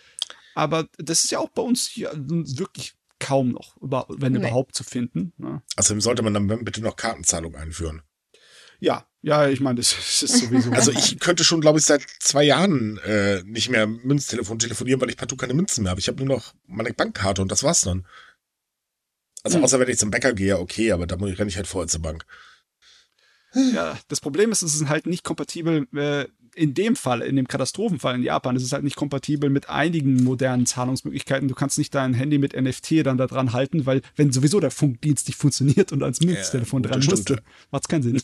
Aber das ist ja auch bei uns hier wirklich kaum noch, über- wenn Nee. überhaupt zu finden. Ne? Außerdem sollte man dann bitte noch Kartenzahlung einführen. Ja, ja, ich meine, das, das ist sowieso. Also ich könnte schon, glaube ich, seit zwei Jahren äh, nicht mehr Münztelefon telefonieren, weil ich partout keine Münzen mehr habe. Ich habe nur noch meine Bankkarte und das war's dann. Also Hm. außer wenn ich zum Bäcker gehe, okay, aber da muss ich- renne ich halt vorher zur Bank. Ja, das Problem ist, es ist halt nicht kompatibel, äh, in dem Fall, in dem Katastrophenfall in Japan, ist es halt nicht kompatibel mit einigen modernen Zahlungsmöglichkeiten. Du kannst nicht dein Handy mit NFT dann da dran halten, weil wenn sowieso der Funkdienst nicht funktioniert und ans Münztelefon gut, dran musste, stimmt. macht's keinen Sinn.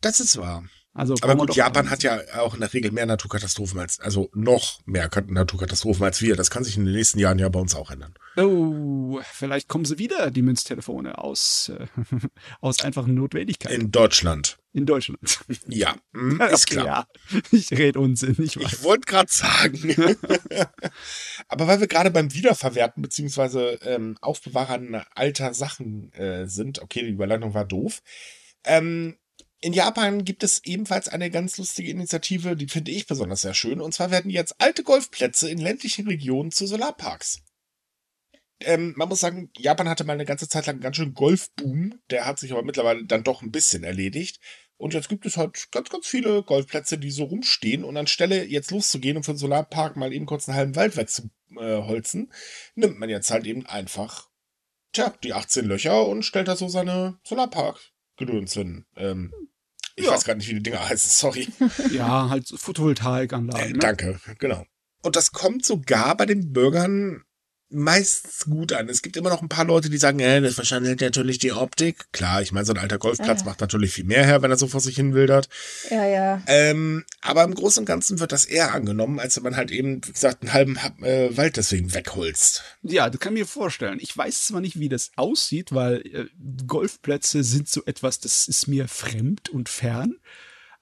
Das ist wahr. Also Aber gut, Japan hat ja auch in der Regel mehr Naturkatastrophen als, also noch mehr Kat- Naturkatastrophen als wir. Das kann sich in den nächsten Jahren ja bei uns auch ändern. Oh, vielleicht kommen sie wieder, die Münztelefone, aus, äh, aus einfachen Notwendigkeiten In Deutschland. In Deutschland. Ja, hm, ist klar. Ja, ich rede Unsinn, ich weiß. Ich wollte gerade sagen. Aber weil wir gerade beim Wiederverwerten beziehungsweise ähm, Aufbewahren alter Sachen äh, sind, okay, die Überleitung war doof. Ähm, in Japan gibt es ebenfalls eine ganz lustige Initiative, die finde ich besonders sehr schön. Und zwar werden jetzt alte Golfplätze in ländlichen Regionen zu Solarparks. Ähm, man muss sagen, Japan hatte mal eine ganze Zeit lang einen ganz schön Golfboom. Der hat sich aber mittlerweile dann doch ein bisschen erledigt. Und jetzt gibt es halt ganz, ganz viele Golfplätze, die so rumstehen. Und anstelle jetzt loszugehen und für den Solarpark mal eben kurz einen halben Wald wegzuholzen, nimmt man jetzt halt eben einfach, tja, die 18 Löcher und stellt da so seine Solarpark-Gedöns hin. Ähm, ich Ja. weiß gerade nicht, wie die Dinger heißen, sorry. Ja, halt so Äh, Photovoltaikanlagen. ne? danke, genau. Und das kommt sogar bei den Bürgern meistens gut an. Es gibt immer noch ein paar Leute, die sagen, äh, das verschandelt natürlich die Optik. Klar, ich meine, so ein alter Golfplatz Ah. macht natürlich viel mehr her, wenn er so vor sich hin wildert. Ja, ja. Ähm, aber im Großen und Ganzen wird das eher angenommen, als wenn man halt eben, wie gesagt, einen halben äh, Wald deswegen wegholzt. Ja, das kann ich mir vorstellen. Ich weiß zwar nicht, wie das aussieht, weil äh, Golfplätze sind so etwas, das ist mir fremd und fern.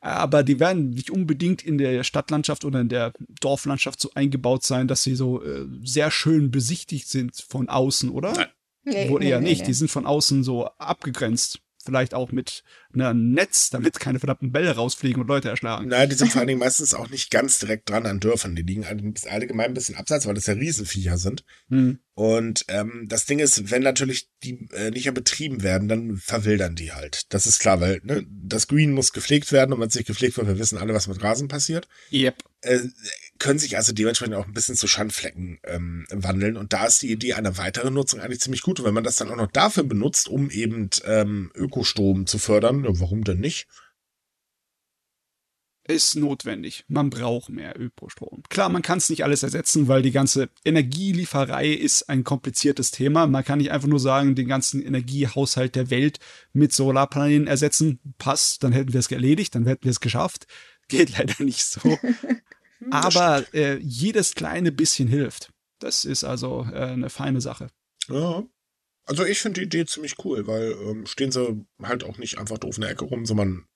Aber die werden nicht unbedingt in der Stadtlandschaft oder in der Dorflandschaft so eingebaut sein, dass sie so äh, sehr schön besichtigt sind von außen, oder? Nein. Nee, Wohl nee, eher nee, nicht. nee. Die sind von außen so abgegrenzt. Vielleicht auch mit einem Netz, damit keine verdammten Bälle rausfliegen und Leute erschlagen. Nein, die sind vor allen Dingen meistens auch nicht ganz direkt dran an Dörfern. Die liegen all- allgemein ein bisschen abseits, weil das ja Riesenviecher sind. Hm. Und ähm, das Ding ist, wenn natürlich die äh, nicht mehr betrieben werden, dann verwildern die halt. Das ist klar, weil ne, das Green muss gepflegt werden und wenn es nicht gepflegt wird, wir wissen alle, was mit Rasen passiert. Yep. Äh, können sich also dementsprechend auch ein bisschen zu Schandflecken ähm, wandeln. Und da ist die Idee einer weiteren Nutzung eigentlich ziemlich gut. Und wenn man das dann auch noch dafür benutzt, um eben ähm, Ökostrom zu fördern, ja, warum denn nicht? ist notwendig. Man braucht mehr Ökostrom. Klar, man kann es nicht alles ersetzen, weil die ganze Energielieferei ist ein kompliziertes Thema. Man kann nicht einfach nur sagen, den ganzen Energiehaushalt der Welt mit Solarpanelen ersetzen. Passt, dann hätten wir es erledigt, dann hätten wir es geschafft. Geht leider nicht so. Aber äh, jedes kleine bisschen hilft. Das ist also äh, eine feine Sache. Ja. Also ich finde die Idee ziemlich cool, weil ähm, stehen sie halt auch nicht einfach doof in der Ecke rum, sondern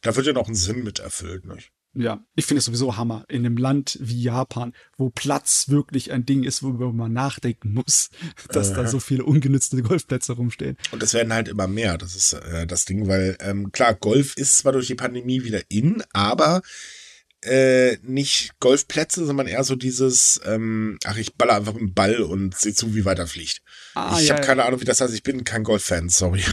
da wird ja noch ein Sinn mit erfüllt, nicht? Ja, ich finde es sowieso Hammer. In einem Land wie Japan, wo Platz wirklich ein Ding ist, worüber man nachdenken muss, dass äh. da so viele ungenützte Golfplätze rumstehen. Und es werden halt immer mehr. Das ist äh, das Ding, weil ähm, klar, Golf ist zwar durch die Pandemie wieder in, aber äh, nicht Golfplätze, sondern eher so dieses, ähm, ach, ich baller einfach einen Ball und sehe zu, wie weiter fliegt. Ah, ich ja, habe keine Ahnung, wie das heißt. Ich bin kein Golf-Fan, sorry.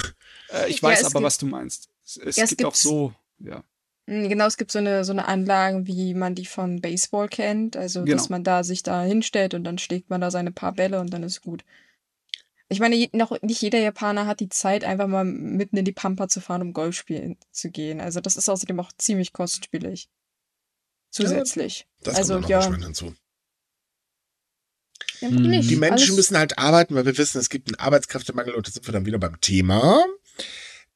Äh, ich weiß ja, aber, was du meinst. Es, es ja, gibt auch so, ja. Hm, genau, es gibt so eine, so eine Anlagen, wie man die von Baseball kennt. Also, genau. dass man da sich da hinstellt und dann schlägt man da seine paar Bälle und dann ist gut. Ich meine, noch nicht jeder Japaner hat die Zeit, einfach mal mitten in die Pampa zu fahren, um Golf spielen zu gehen. Also, das ist außerdem auch ziemlich kostspielig. Zusätzlich. Ja, das also, kommt ja. hinzu. Ja, die Menschen müssen halt arbeiten, weil wir wissen, es gibt einen Arbeitskräftemangel und da sind wir dann wieder beim Thema.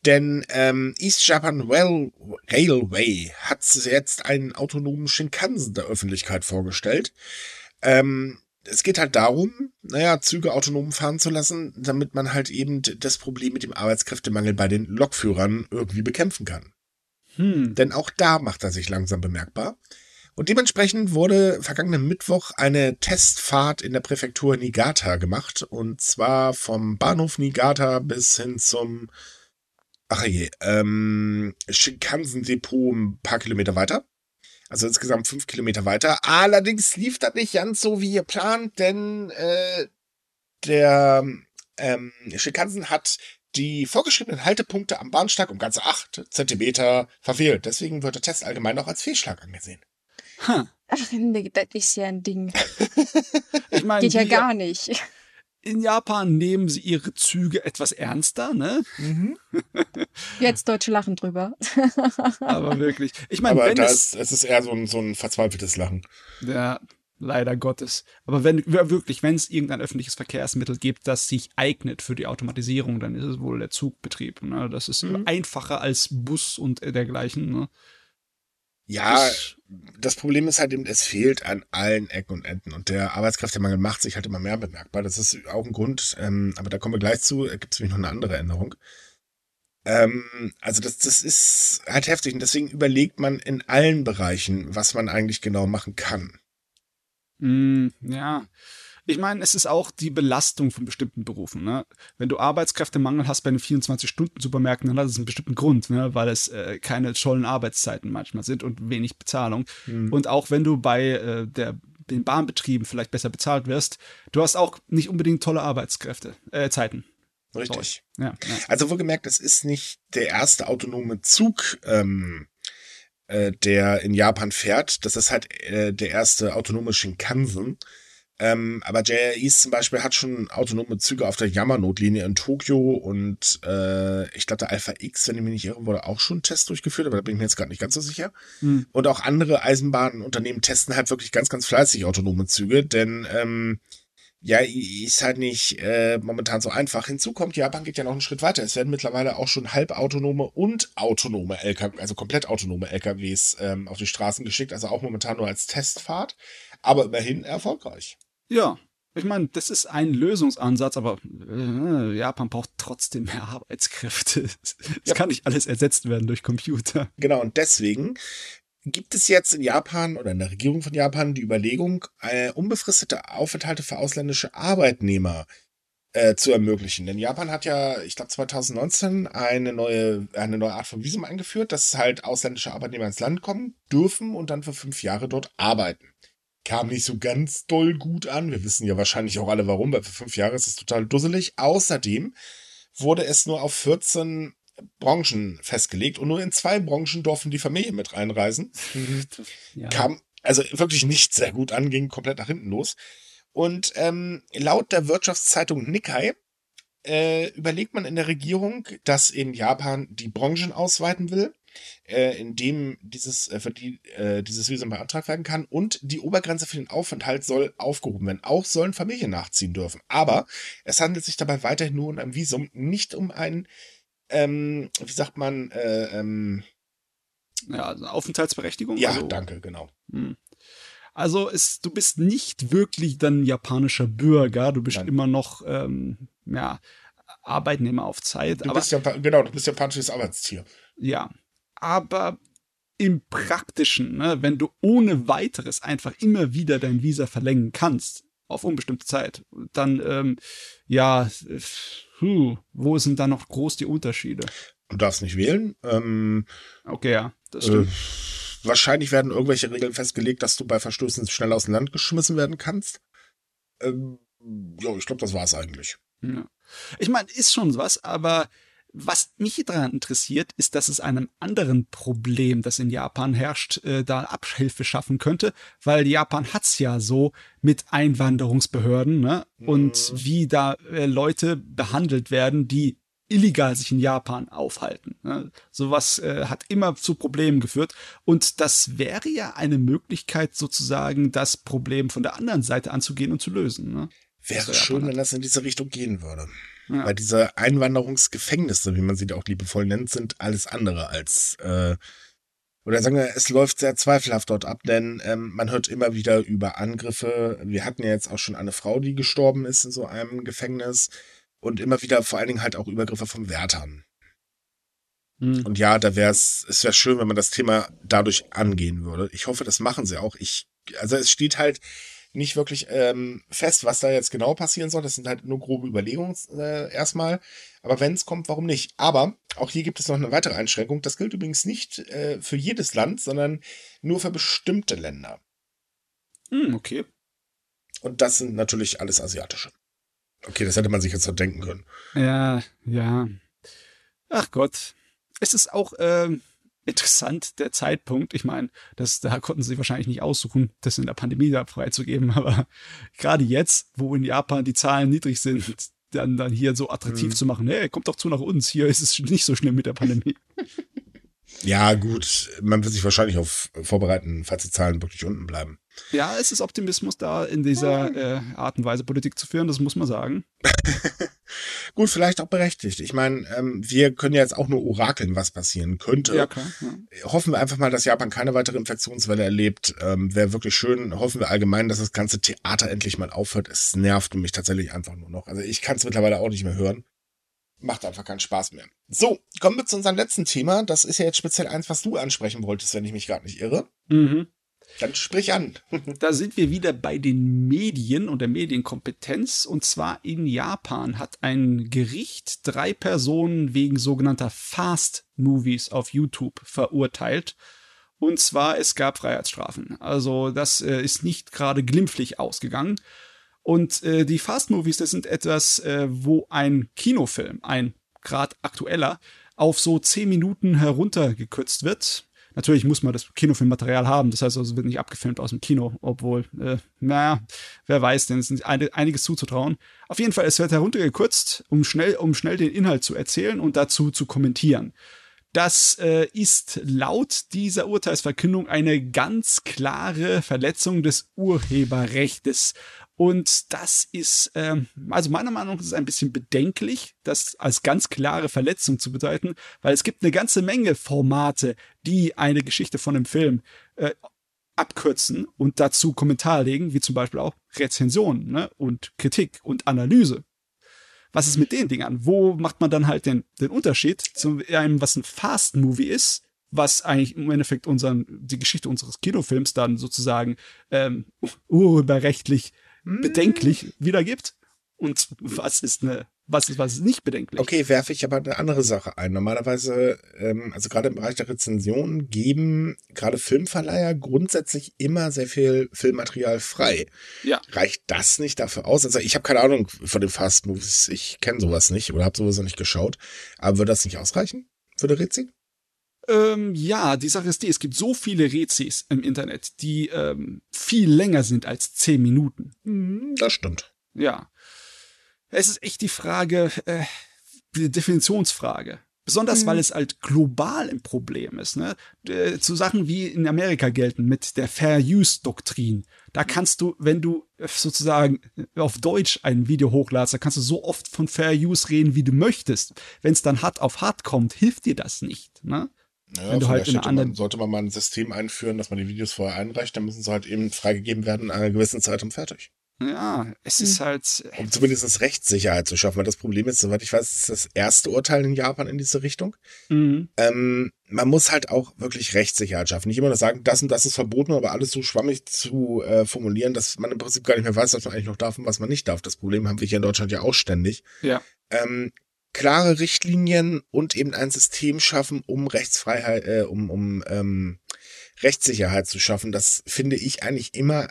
Denn ähm, East Japan Rail Railway hat jetzt einen autonomen Shinkansen der Öffentlichkeit vorgestellt. Ähm, es geht halt darum, naja, Züge autonom fahren zu lassen, damit man halt eben das Problem mit dem Arbeitskräftemangel bei den Lokführern irgendwie bekämpfen kann. Hm. Denn auch da macht er sich langsam bemerkbar. Und dementsprechend wurde vergangenen Mittwoch eine Testfahrt in der Präfektur Niigata gemacht. Und zwar vom Bahnhof Niigata bis hin zum ach je, ähm, Shinkansen-Depot ein paar Kilometer weiter. Also insgesamt fünf Kilometer weiter. Allerdings lief das nicht ganz so wie geplant, denn äh, der ähm, Shinkansen hat die vorgeschriebenen Haltepunkte am Bahnsteig um ganze acht Zentimeter verfehlt. Deswegen wird der Test allgemein auch als Fehlschlag angesehen. Huh. Ach, das ist ja ein Ding. ich meine, Geht ja gar nicht in Japan nehmen sie ihre Züge etwas ernster, ne? Mhm. Jetzt Deutsche lachen drüber. Aber wirklich. Ich meine, wenn es, es ist eher so ein, so ein verzweifeltes Lachen. Ja, leider Gottes. Aber wenn wirklich, wenn es irgendein öffentliches Verkehrsmittel gibt, das sich eignet für die Automatisierung, dann ist es wohl der Zugbetrieb. Ne? Das ist mhm. einfacher als Bus und dergleichen. Ne? Ja, das Problem ist halt eben, es fehlt an allen Ecken und Enden und der Arbeitskräftemangel macht sich halt immer mehr bemerkbar. Das ist auch ein Grund, ähm, aber da kommen wir gleich zu, gibt es nämlich noch eine andere Änderung. Ähm, also das, das ist halt heftig und deswegen überlegt man in allen Bereichen, was man eigentlich genau machen kann. Mm, ja, ich meine, es ist auch die Belastung von bestimmten Berufen. Ne? Wenn du Arbeitskräftemangel hast bei den 24-Stunden-Supermärkten, dann hat es einen bestimmten Grund, ne? weil es äh, keine tollen Arbeitszeiten manchmal sind und wenig Bezahlung. Mhm. Und auch wenn du bei äh, der den Bahnbetrieben vielleicht besser bezahlt wirst, du hast auch nicht unbedingt tolle Arbeitskräfte, äh, Zeiten. Richtig. Ja, ja. Also wohlgemerkt, es ist nicht der erste autonome Zug, ähm, äh, der in Japan fährt. Das ist halt äh, der erste autonome Shinkansen. Ähm, aber JR East zum Beispiel hat schon autonome Züge auf der Yamanote-Linie in Tokio und äh, ich glaube, der Alpha X, wenn ich mich nicht irre, wurde auch schon ein Test durchgeführt, aber da bin ich mir jetzt gerade nicht ganz so sicher. Mhm. Und auch andere Eisenbahnunternehmen testen halt wirklich ganz, ganz fleißig autonome Züge, denn ähm, ja, ist halt nicht äh, momentan so einfach. Hinzu kommt, Japan geht ja noch einen Schritt weiter. Es werden mittlerweile auch schon halbautonome und autonome LKW, also komplett autonome LKWs ähm, auf die Straßen geschickt, also auch momentan nur als Testfahrt, aber immerhin erfolgreich. Ja, ich meine, das ist ein Lösungsansatz, aber äh, Japan braucht trotzdem mehr Arbeitskräfte. Es ja. kann nicht alles ersetzt werden durch Computer. Genau, und deswegen gibt es jetzt in Japan oder in der Regierung von Japan die Überlegung, äh, unbefristete Aufenthalte für ausländische Arbeitnehmer äh, zu ermöglichen. Denn Japan hat ja, ich glaube 2019 eine neue, eine neue Art von Visum eingeführt, dass halt ausländische Arbeitnehmer ins Land kommen dürfen und dann für fünf Jahre dort arbeiten kam nicht so ganz doll gut an. Wir wissen ja wahrscheinlich auch alle warum, weil für fünf Jahre ist es total dusselig. Außerdem wurde es nur auf 14 Branchen festgelegt und nur in zwei Branchen durften die Familie mit reinreisen. Ja. Kam also wirklich nicht sehr gut an, ging komplett nach hinten los. Und ähm, laut der Wirtschaftszeitung Nikkei äh, überlegt man in der Regierung, dass in Japan die Branchen ausweiten will äh, in dem dieses, äh, für die, äh, dieses Visum beantragt werden kann und die Obergrenze für den Aufenthalt soll aufgehoben werden. Auch sollen Familien nachziehen dürfen. Aber es handelt sich dabei weiterhin nur um ein Visum, nicht um ein, ähm, wie sagt man, äh, ähm, ja, also Aufenthaltsberechtigung? Ja, also, danke, genau. Hm. Also es, du bist nicht wirklich dann japanischer Bürger, du bist Nein. immer noch ähm, ja, Arbeitnehmer auf Zeit. Du bist ja, genau, du bist japanisches Arbeitstier. Ja, aber im Praktischen, ne, wenn du ohne weiteres einfach immer wieder dein Visa verlängern kannst, auf unbestimmte Zeit, dann, ähm, ja, puh, wo sind da noch groß die Unterschiede? Du darfst nicht wählen. Ähm, okay, ja, das stimmt. Äh, wahrscheinlich werden irgendwelche Regeln festgelegt, dass du bei Verstößen schnell aus dem Land geschmissen werden kannst. Ähm, ja, ich glaube, das war es eigentlich. Ja. Ich meine, ist schon was, aber was mich daran interessiert, ist, dass es einem anderen Problem, das in Japan herrscht, äh, da Abhilfe schaffen könnte, weil Japan hat's ja so mit Einwanderungsbehörden ne? und mhm. wie da äh, Leute behandelt werden, die illegal sich in Japan aufhalten. Ne? Sowas äh, hat immer zu Problemen geführt. Und das wäre ja eine Möglichkeit, sozusagen das Problem von der anderen Seite anzugehen und zu lösen. Ne? Wäre schön, wenn das in diese Richtung gehen würde. Ja. Weil diese Einwanderungsgefängnisse, wie man sie auch liebevoll nennt, sind alles andere als äh, oder sagen wir, es läuft sehr zweifelhaft dort ab, denn ähm, man hört immer wieder über Angriffe. Wir hatten ja jetzt auch schon eine Frau, die gestorben ist in so einem Gefängnis und immer wieder vor allen Dingen halt auch Übergriffe von Wärtern. Hm. Und ja, da wäre es, es wäre schön, wenn man das Thema dadurch angehen würde. Ich hoffe, das machen sie auch. Ich, also es steht halt, nicht wirklich ähm, fest, was da jetzt genau passieren soll. Das sind halt nur grobe Überlegungen äh, erstmal. Aber wenn es kommt, warum nicht? Aber auch hier gibt es noch eine weitere Einschränkung. Das gilt übrigens nicht äh, für jedes Land, sondern nur für bestimmte Länder. Hm, okay. Und das sind natürlich alles asiatische. Okay, das hätte man sich jetzt so denken können. Ja, ja. Ach Gott. Es ist auch, ähm, interessant, der Zeitpunkt. Ich meine, das, da konnten sie wahrscheinlich nicht aussuchen, das in der Pandemie da freizugeben, aber gerade jetzt, wo in Japan die Zahlen niedrig sind, dann, dann hier so attraktiv mhm. zu machen, hey, kommt doch zu nach uns, hier ist es nicht so schlimm mit der Pandemie. Ja, gut, man wird sich wahrscheinlich auf vorbereiten, falls die Zahlen wirklich unten bleiben. Ja, es ist Optimismus da, in dieser äh, Art und Weise Politik zu führen, das muss man sagen. Gut, vielleicht auch berechtigt. Ich meine, ähm, wir können ja jetzt auch nur orakeln, was passieren könnte. Ja, klar. Ja. Hoffen wir einfach mal, dass Japan keine weitere Infektionswelle erlebt. Ähm, Wäre wirklich schön. Hoffen wir allgemein, dass das ganze Theater endlich mal aufhört. Es nervt mich tatsächlich einfach nur noch. Also ich kann es mittlerweile auch nicht mehr hören. Macht einfach keinen Spaß mehr. So, kommen wir zu unserem letzten Thema. Das ist ja jetzt speziell eins, was du ansprechen wolltest, wenn ich mich gerade nicht irre. Mhm. Dann sprich an. da sind wir wieder bei den Medien und der Medienkompetenz. Und zwar in Japan hat ein Gericht drei Personen wegen sogenannter Fast Movies auf YouTube verurteilt. Und zwar, es gab Freiheitsstrafen. Also das äh, ist nicht gerade glimpflich ausgegangen. Und äh, die Fast Movies, das sind etwas, äh, wo ein Kinofilm, ein gerade aktueller, auf so zehn Minuten heruntergekürzt wird Natürlich muss man das Kinofilmmaterial haben, das heißt es wird nicht abgefilmt aus dem Kino, obwohl, äh, naja, wer weiß, denn es ist einiges zuzutrauen. Auf jeden Fall, es wird heruntergekürzt, um schnell, um schnell den Inhalt zu erzählen und dazu zu kommentieren. Das äh, ist laut dieser Urteilsverkündung eine ganz klare Verletzung des Urheberrechts. Und das ist, ähm, also meiner Meinung nach ist es ein bisschen bedenklich, das als ganz klare Verletzung zu bedeuten, weil es gibt eine ganze Menge Formate, die eine Geschichte von einem Film äh, abkürzen und dazu Kommentar legen, wie zum Beispiel auch Rezensionen ne? und Kritik und Analyse. Was ist mit den Dingern? Wo macht man dann halt den, den Unterschied zu einem, was ein Fast-Movie ist, was eigentlich im Endeffekt unseren, die Geschichte unseres Kinofilms dann sozusagen ähm, urheberrechtlich. Bedenklich wiedergibt? Und was ist eine was ist, was ist nicht bedenklich? Okay, werfe ich aber eine andere Sache ein. Normalerweise, ähm, also gerade im Bereich der Rezensionen, geben gerade Filmverleiher grundsätzlich immer sehr viel Filmmaterial frei. Ja. Reicht das nicht dafür aus? Also ich habe keine Ahnung von den Fast Movies, ich kenne sowas nicht oder habe sowas noch nicht geschaut. Aber würde das nicht ausreichen für die Rezi? Ähm, ja, die Sache ist die, es gibt so viele Rezis im Internet, die ähm, viel länger sind als zehn Minuten. Hm, das stimmt. Ja es ist echt die Frage, äh, die Definitionsfrage. Besonders, mhm. weil es halt global ein Problem ist. Ne? Äh, zu Sachen wie in Amerika gelten mit der Fair Use Doktrin. Da kannst du, wenn du sozusagen auf Deutsch ein Video hochladest, da kannst du so oft von Fair Use reden, wie du möchtest. Wenn es dann hart auf hart kommt, hilft dir das nicht. Ne? Ja, wenn du halt in anderen man, sollte man mal ein System einführen, dass man die Videos vorher einreicht, dann müssen sie halt eben freigegeben werden in einer gewissen Zeit und fertig. Ja, es ist Hm. halt. um zumindest Rechtssicherheit zu schaffen. Weil das Problem ist, soweit ich weiß, ist das erste Urteil in Japan in diese Richtung. Mhm. Ähm, man muss halt auch wirklich Rechtssicherheit schaffen. Nicht immer nur sagen, das und das ist verboten, aber alles so schwammig zu äh, formulieren, dass man im Prinzip gar nicht mehr weiß, was man eigentlich noch darf und was man nicht darf. Das Problem haben wir hier in Deutschland ja auch ständig. Ja. Ähm, klare Richtlinien und eben ein System schaffen, um Rechtsfreiheit, äh, um, um ähm, Rechtssicherheit zu schaffen. Das finde ich eigentlich immer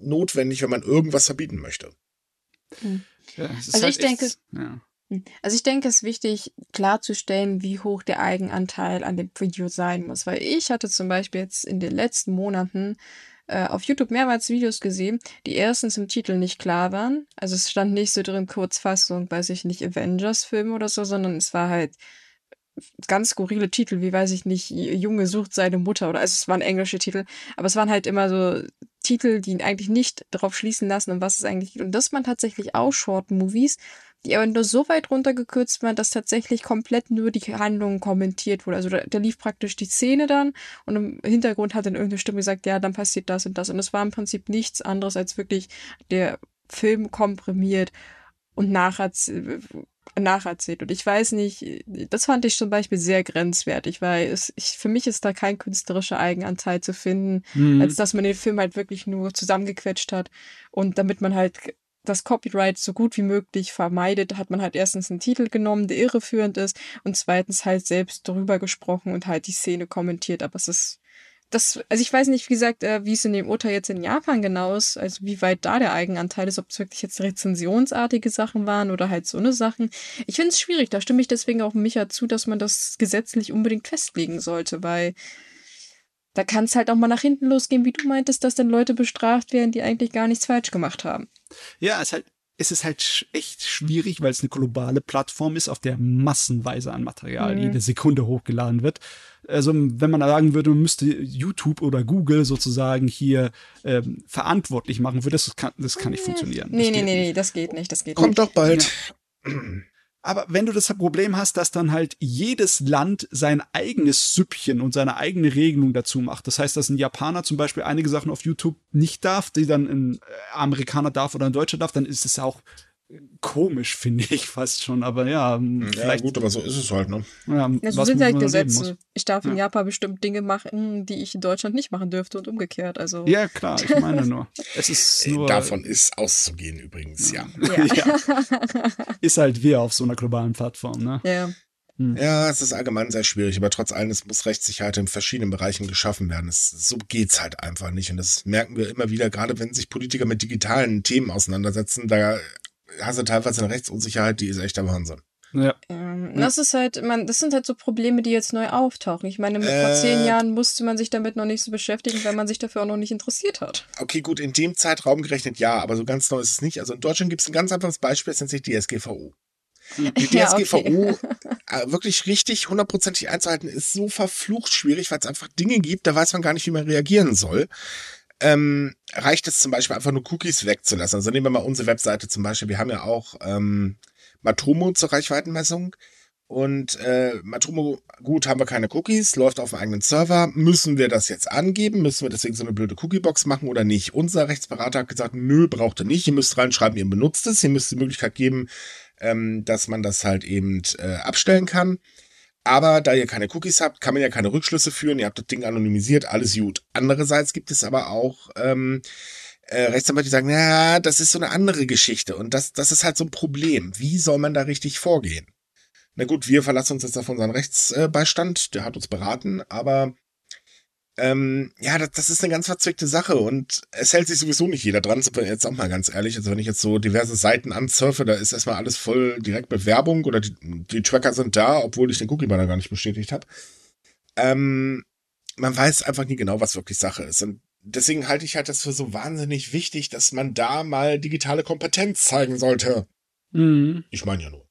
notwendig, wenn man irgendwas verbieten möchte. Ja, es ist Also halt ich denke- echt, ja. Also ich denke, es ist wichtig klarzustellen, wie hoch der Eigenanteil an dem Video sein muss. Weil ich hatte zum Beispiel jetzt in den letzten Monaten äh, auf YouTube mehrmals Videos gesehen, die erstens im Titel nicht klar waren. Also es stand nicht so drin, Kurzfassung, weiß ich nicht, Avengers-Film oder so, sondern es war halt ganz skurrile Titel, wie weiß ich nicht, Junge sucht seine Mutter oder also es waren englische Titel, aber es waren halt immer so Titel, die ihn eigentlich nicht darauf schließen lassen, um was es eigentlich geht. Und das waren tatsächlich auch Short-Movies, die aber nur so weit runtergekürzt waren, dass tatsächlich komplett nur die Handlung kommentiert wurde. Also da, da lief praktisch die Szene dann und im Hintergrund hat dann irgendeine Stimme gesagt, ja, dann passiert das und das. Und es war im Prinzip nichts anderes als wirklich der Film komprimiert und nacherzählt. nacherzählt. Und ich weiß nicht, das fand ich zum Beispiel sehr grenzwertig, weil es, ich, für mich ist da kein künstlerischer Eigenanteil zu finden, Mhm. als dass man den Film halt wirklich nur zusammengequetscht hat. Und damit man halt das Copyright so gut wie möglich vermeidet, hat man halt erstens einen Titel genommen, der irreführend ist und zweitens halt selbst drüber gesprochen und halt die Szene kommentiert. Aber es ist das, also ich weiß nicht, wie gesagt, äh, wie es in dem Urteil jetzt in Japan genau ist, also wie weit da der Eigenanteil ist, ob es wirklich jetzt rezensionsartige Sachen waren oder halt so eine Sachen. Ich finde es schwierig, da stimme ich deswegen auch Micha zu, dass man das gesetzlich unbedingt festlegen sollte, weil da kann es halt auch mal nach hinten losgehen, wie du meintest, dass dann Leute bestraft werden, die eigentlich gar nichts falsch gemacht haben. Ja, es, halt, es ist halt echt schwierig, weil es eine globale Plattform ist, auf der massenweise an Material Mhm. jede Sekunde hochgeladen wird. Also wenn man sagen würde, man müsste YouTube oder Google sozusagen hier ähm, verantwortlich machen würde, das kann, das kann nicht funktionieren. Nee, Das nee, nee, nicht. nee, das geht nicht, das geht Kommt nicht. doch bald. Aber wenn du das Problem hast, dass dann halt jedes Land sein eigenes Süppchen und seine eigene Regelung dazu macht. Das heißt, dass ein Japaner zum Beispiel einige Sachen auf YouTube nicht darf, die dann ein Amerikaner darf oder ein Deutscher darf, dann ist es auch komisch, finde ich fast schon. Aber ja, Ja, vielleicht. gut, aber so ist es halt, ne? Ja, Ja, so was sind man halt Gesetze. muss. Ich darf in Ja. Japan bestimmt Dinge machen, die ich in Deutschland nicht machen dürfte und umgekehrt. Also Ja, klar, ich meine nur. Es ist Äh, nur. Davon ist auszugehen übrigens, ja. ja. Ist halt wir auf so einer globalen Plattform, ne? ja. Ja, es ist allgemein sehr schwierig, aber trotz allem, es muss Rechtssicherheit in verschiedenen Bereichen geschaffen werden. Es, so geht's halt einfach nicht. Und das merken wir immer wieder, gerade wenn sich Politiker mit digitalen Themen auseinandersetzen, da hast du teilweise eine Rechtsunsicherheit, die ist echt der Wahnsinn. Ja. Ähm, Das ist halt, man, das sind halt so Probleme, die jetzt neu auftauchen. Ich meine, mit vor Äh. zehn Jahren musste man sich damit noch nicht so beschäftigen, weil man sich dafür auch noch nicht interessiert hat. Okay, gut, in dem Zeitraum gerechnet ja, aber so ganz neu ist es nicht. Also in Deutschland gibt es ein ganz einfaches Beispiel, das nennt sich DSGVO. Die Ja, okay. DSGVO äh, wirklich richtig hundertprozentig einzuhalten, ist so verflucht schwierig, weil es einfach Dinge gibt, da weiß man gar nicht, wie man reagieren soll. Ähm, reicht es zum Beispiel einfach nur Cookies wegzulassen. Also nehmen wir mal unsere Webseite zum Beispiel. Wir haben ja auch ähm, Matomo zur Reichweitenmessung. Und äh, Matomo, gut, haben wir keine Cookies, läuft auf dem eigenen Server. Müssen wir das jetzt angeben? Müssen wir deswegen so eine blöde Cookiebox machen oder nicht? Unser Rechtsberater hat gesagt, nö, braucht ihr nicht. Ihr müsst reinschreiben, ihr benutzt es. Ihr müsst die Möglichkeit geben, ähm, dass man das halt eben äh, abstellen kann. Aber da ihr keine Cookies habt, kann man ja keine Rückschlüsse führen. Ihr habt das Ding anonymisiert, alles gut. Andererseits gibt es aber auch ähm, äh, Rechtsanwälte, die sagen, na, das ist so eine andere Geschichte. Und das, das ist halt so ein Problem. Wie soll man da richtig vorgehen? Na gut, wir verlassen uns jetzt auf unseren Rechtsbeistand, der hat uns beraten, aber ähm, ja, das, das ist eine ganz verzwickte Sache und es hält sich sowieso nicht jeder dran, sind wir jetzt auch mal ganz ehrlich. Also wenn ich jetzt so diverse Seiten ansurfe, da ist erstmal alles voll direkt mit Werbung oder die, die Tracker sind da, obwohl ich den Cookie-Banner gar nicht bestätigt habe. Ähm, man weiß einfach nie genau, was wirklich Sache ist. Und deswegen halte ich halt das für so wahnsinnig wichtig, dass man da mal digitale Kompetenz zeigen sollte. Mhm. Ich meine ja nur.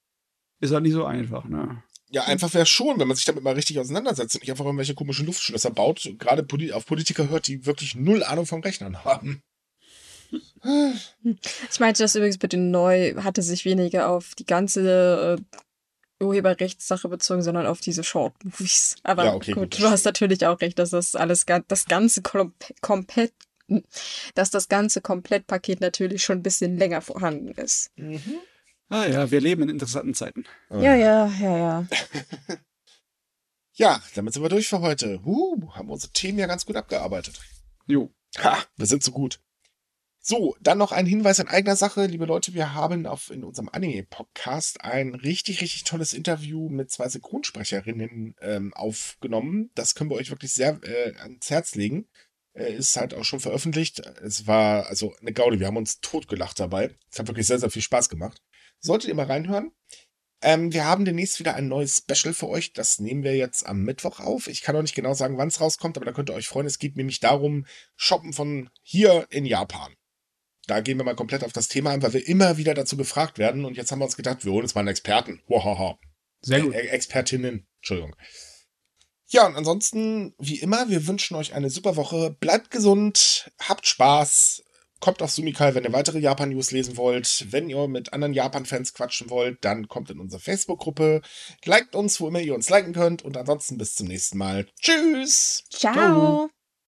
Ist halt nicht so einfach, ne? Ja, einfach wäre schon, wenn man sich damit mal richtig auseinandersetzt und nicht einfach irgendwelche komischen Luftschlösser baut, gerade auf Politiker hört, die wirklich null Ahnung vom Rechnern haben. Ich meinte das übrigens mit dem Neu, hatte sich weniger auf die ganze äh, Urheberrechtssache bezogen, sondern auf diese Short-Movies. Aber Ja, okay, gut, gut, du hast natürlich auch recht, dass das alles, das ganze kom komplett, dass das ganze Komplettpaket natürlich schon ein bisschen länger vorhanden ist. Mhm. Ah ja, wir leben in interessanten Zeiten. Ja, ja, ja, ja. Ja, damit sind wir durch für heute. Uh, haben unsere Themen ja ganz gut abgearbeitet. Jo. Ha, wir sind so gut. So, dann noch ein Hinweis in eigener Sache, liebe Leute. Wir haben auf, in unserem Anime-Podcast ein richtig, richtig tolles Interview mit zwei Synchronsprecherinnen ähm, aufgenommen. Das können wir euch wirklich sehr äh, ans Herz legen. Äh, ist halt auch schon veröffentlicht. Es war also eine Gaude. Wir haben uns totgelacht dabei. Es hat wirklich sehr, sehr viel Spaß gemacht. Solltet ihr mal reinhören. Ähm, wir haben demnächst wieder ein neues Special für euch. Das nehmen wir jetzt am Mittwoch auf. Ich kann auch nicht genau sagen, wann es rauskommt, aber da könnt ihr euch freuen. Es geht nämlich darum, Shoppen von hier in Japan. Da gehen wir mal komplett auf das Thema ein, weil wir immer wieder dazu gefragt werden. Und jetzt haben wir uns gedacht, wir holen uns mal einen Experten. Wahaha. Sehr gut. Äh, Expertinnen. Entschuldigung. Ja, und ansonsten, wie immer, wir wünschen euch eine super Woche. Bleibt gesund, habt Spaß, kommt auf Sumikai, wenn ihr weitere Japan-News lesen wollt. Wenn ihr mit anderen Japan-Fans quatschen wollt, dann kommt in unsere Facebook-Gruppe. Liked uns, wo immer ihr uns liken könnt. Und ansonsten bis zum nächsten Mal. Tschüss. Ciao. Ciao.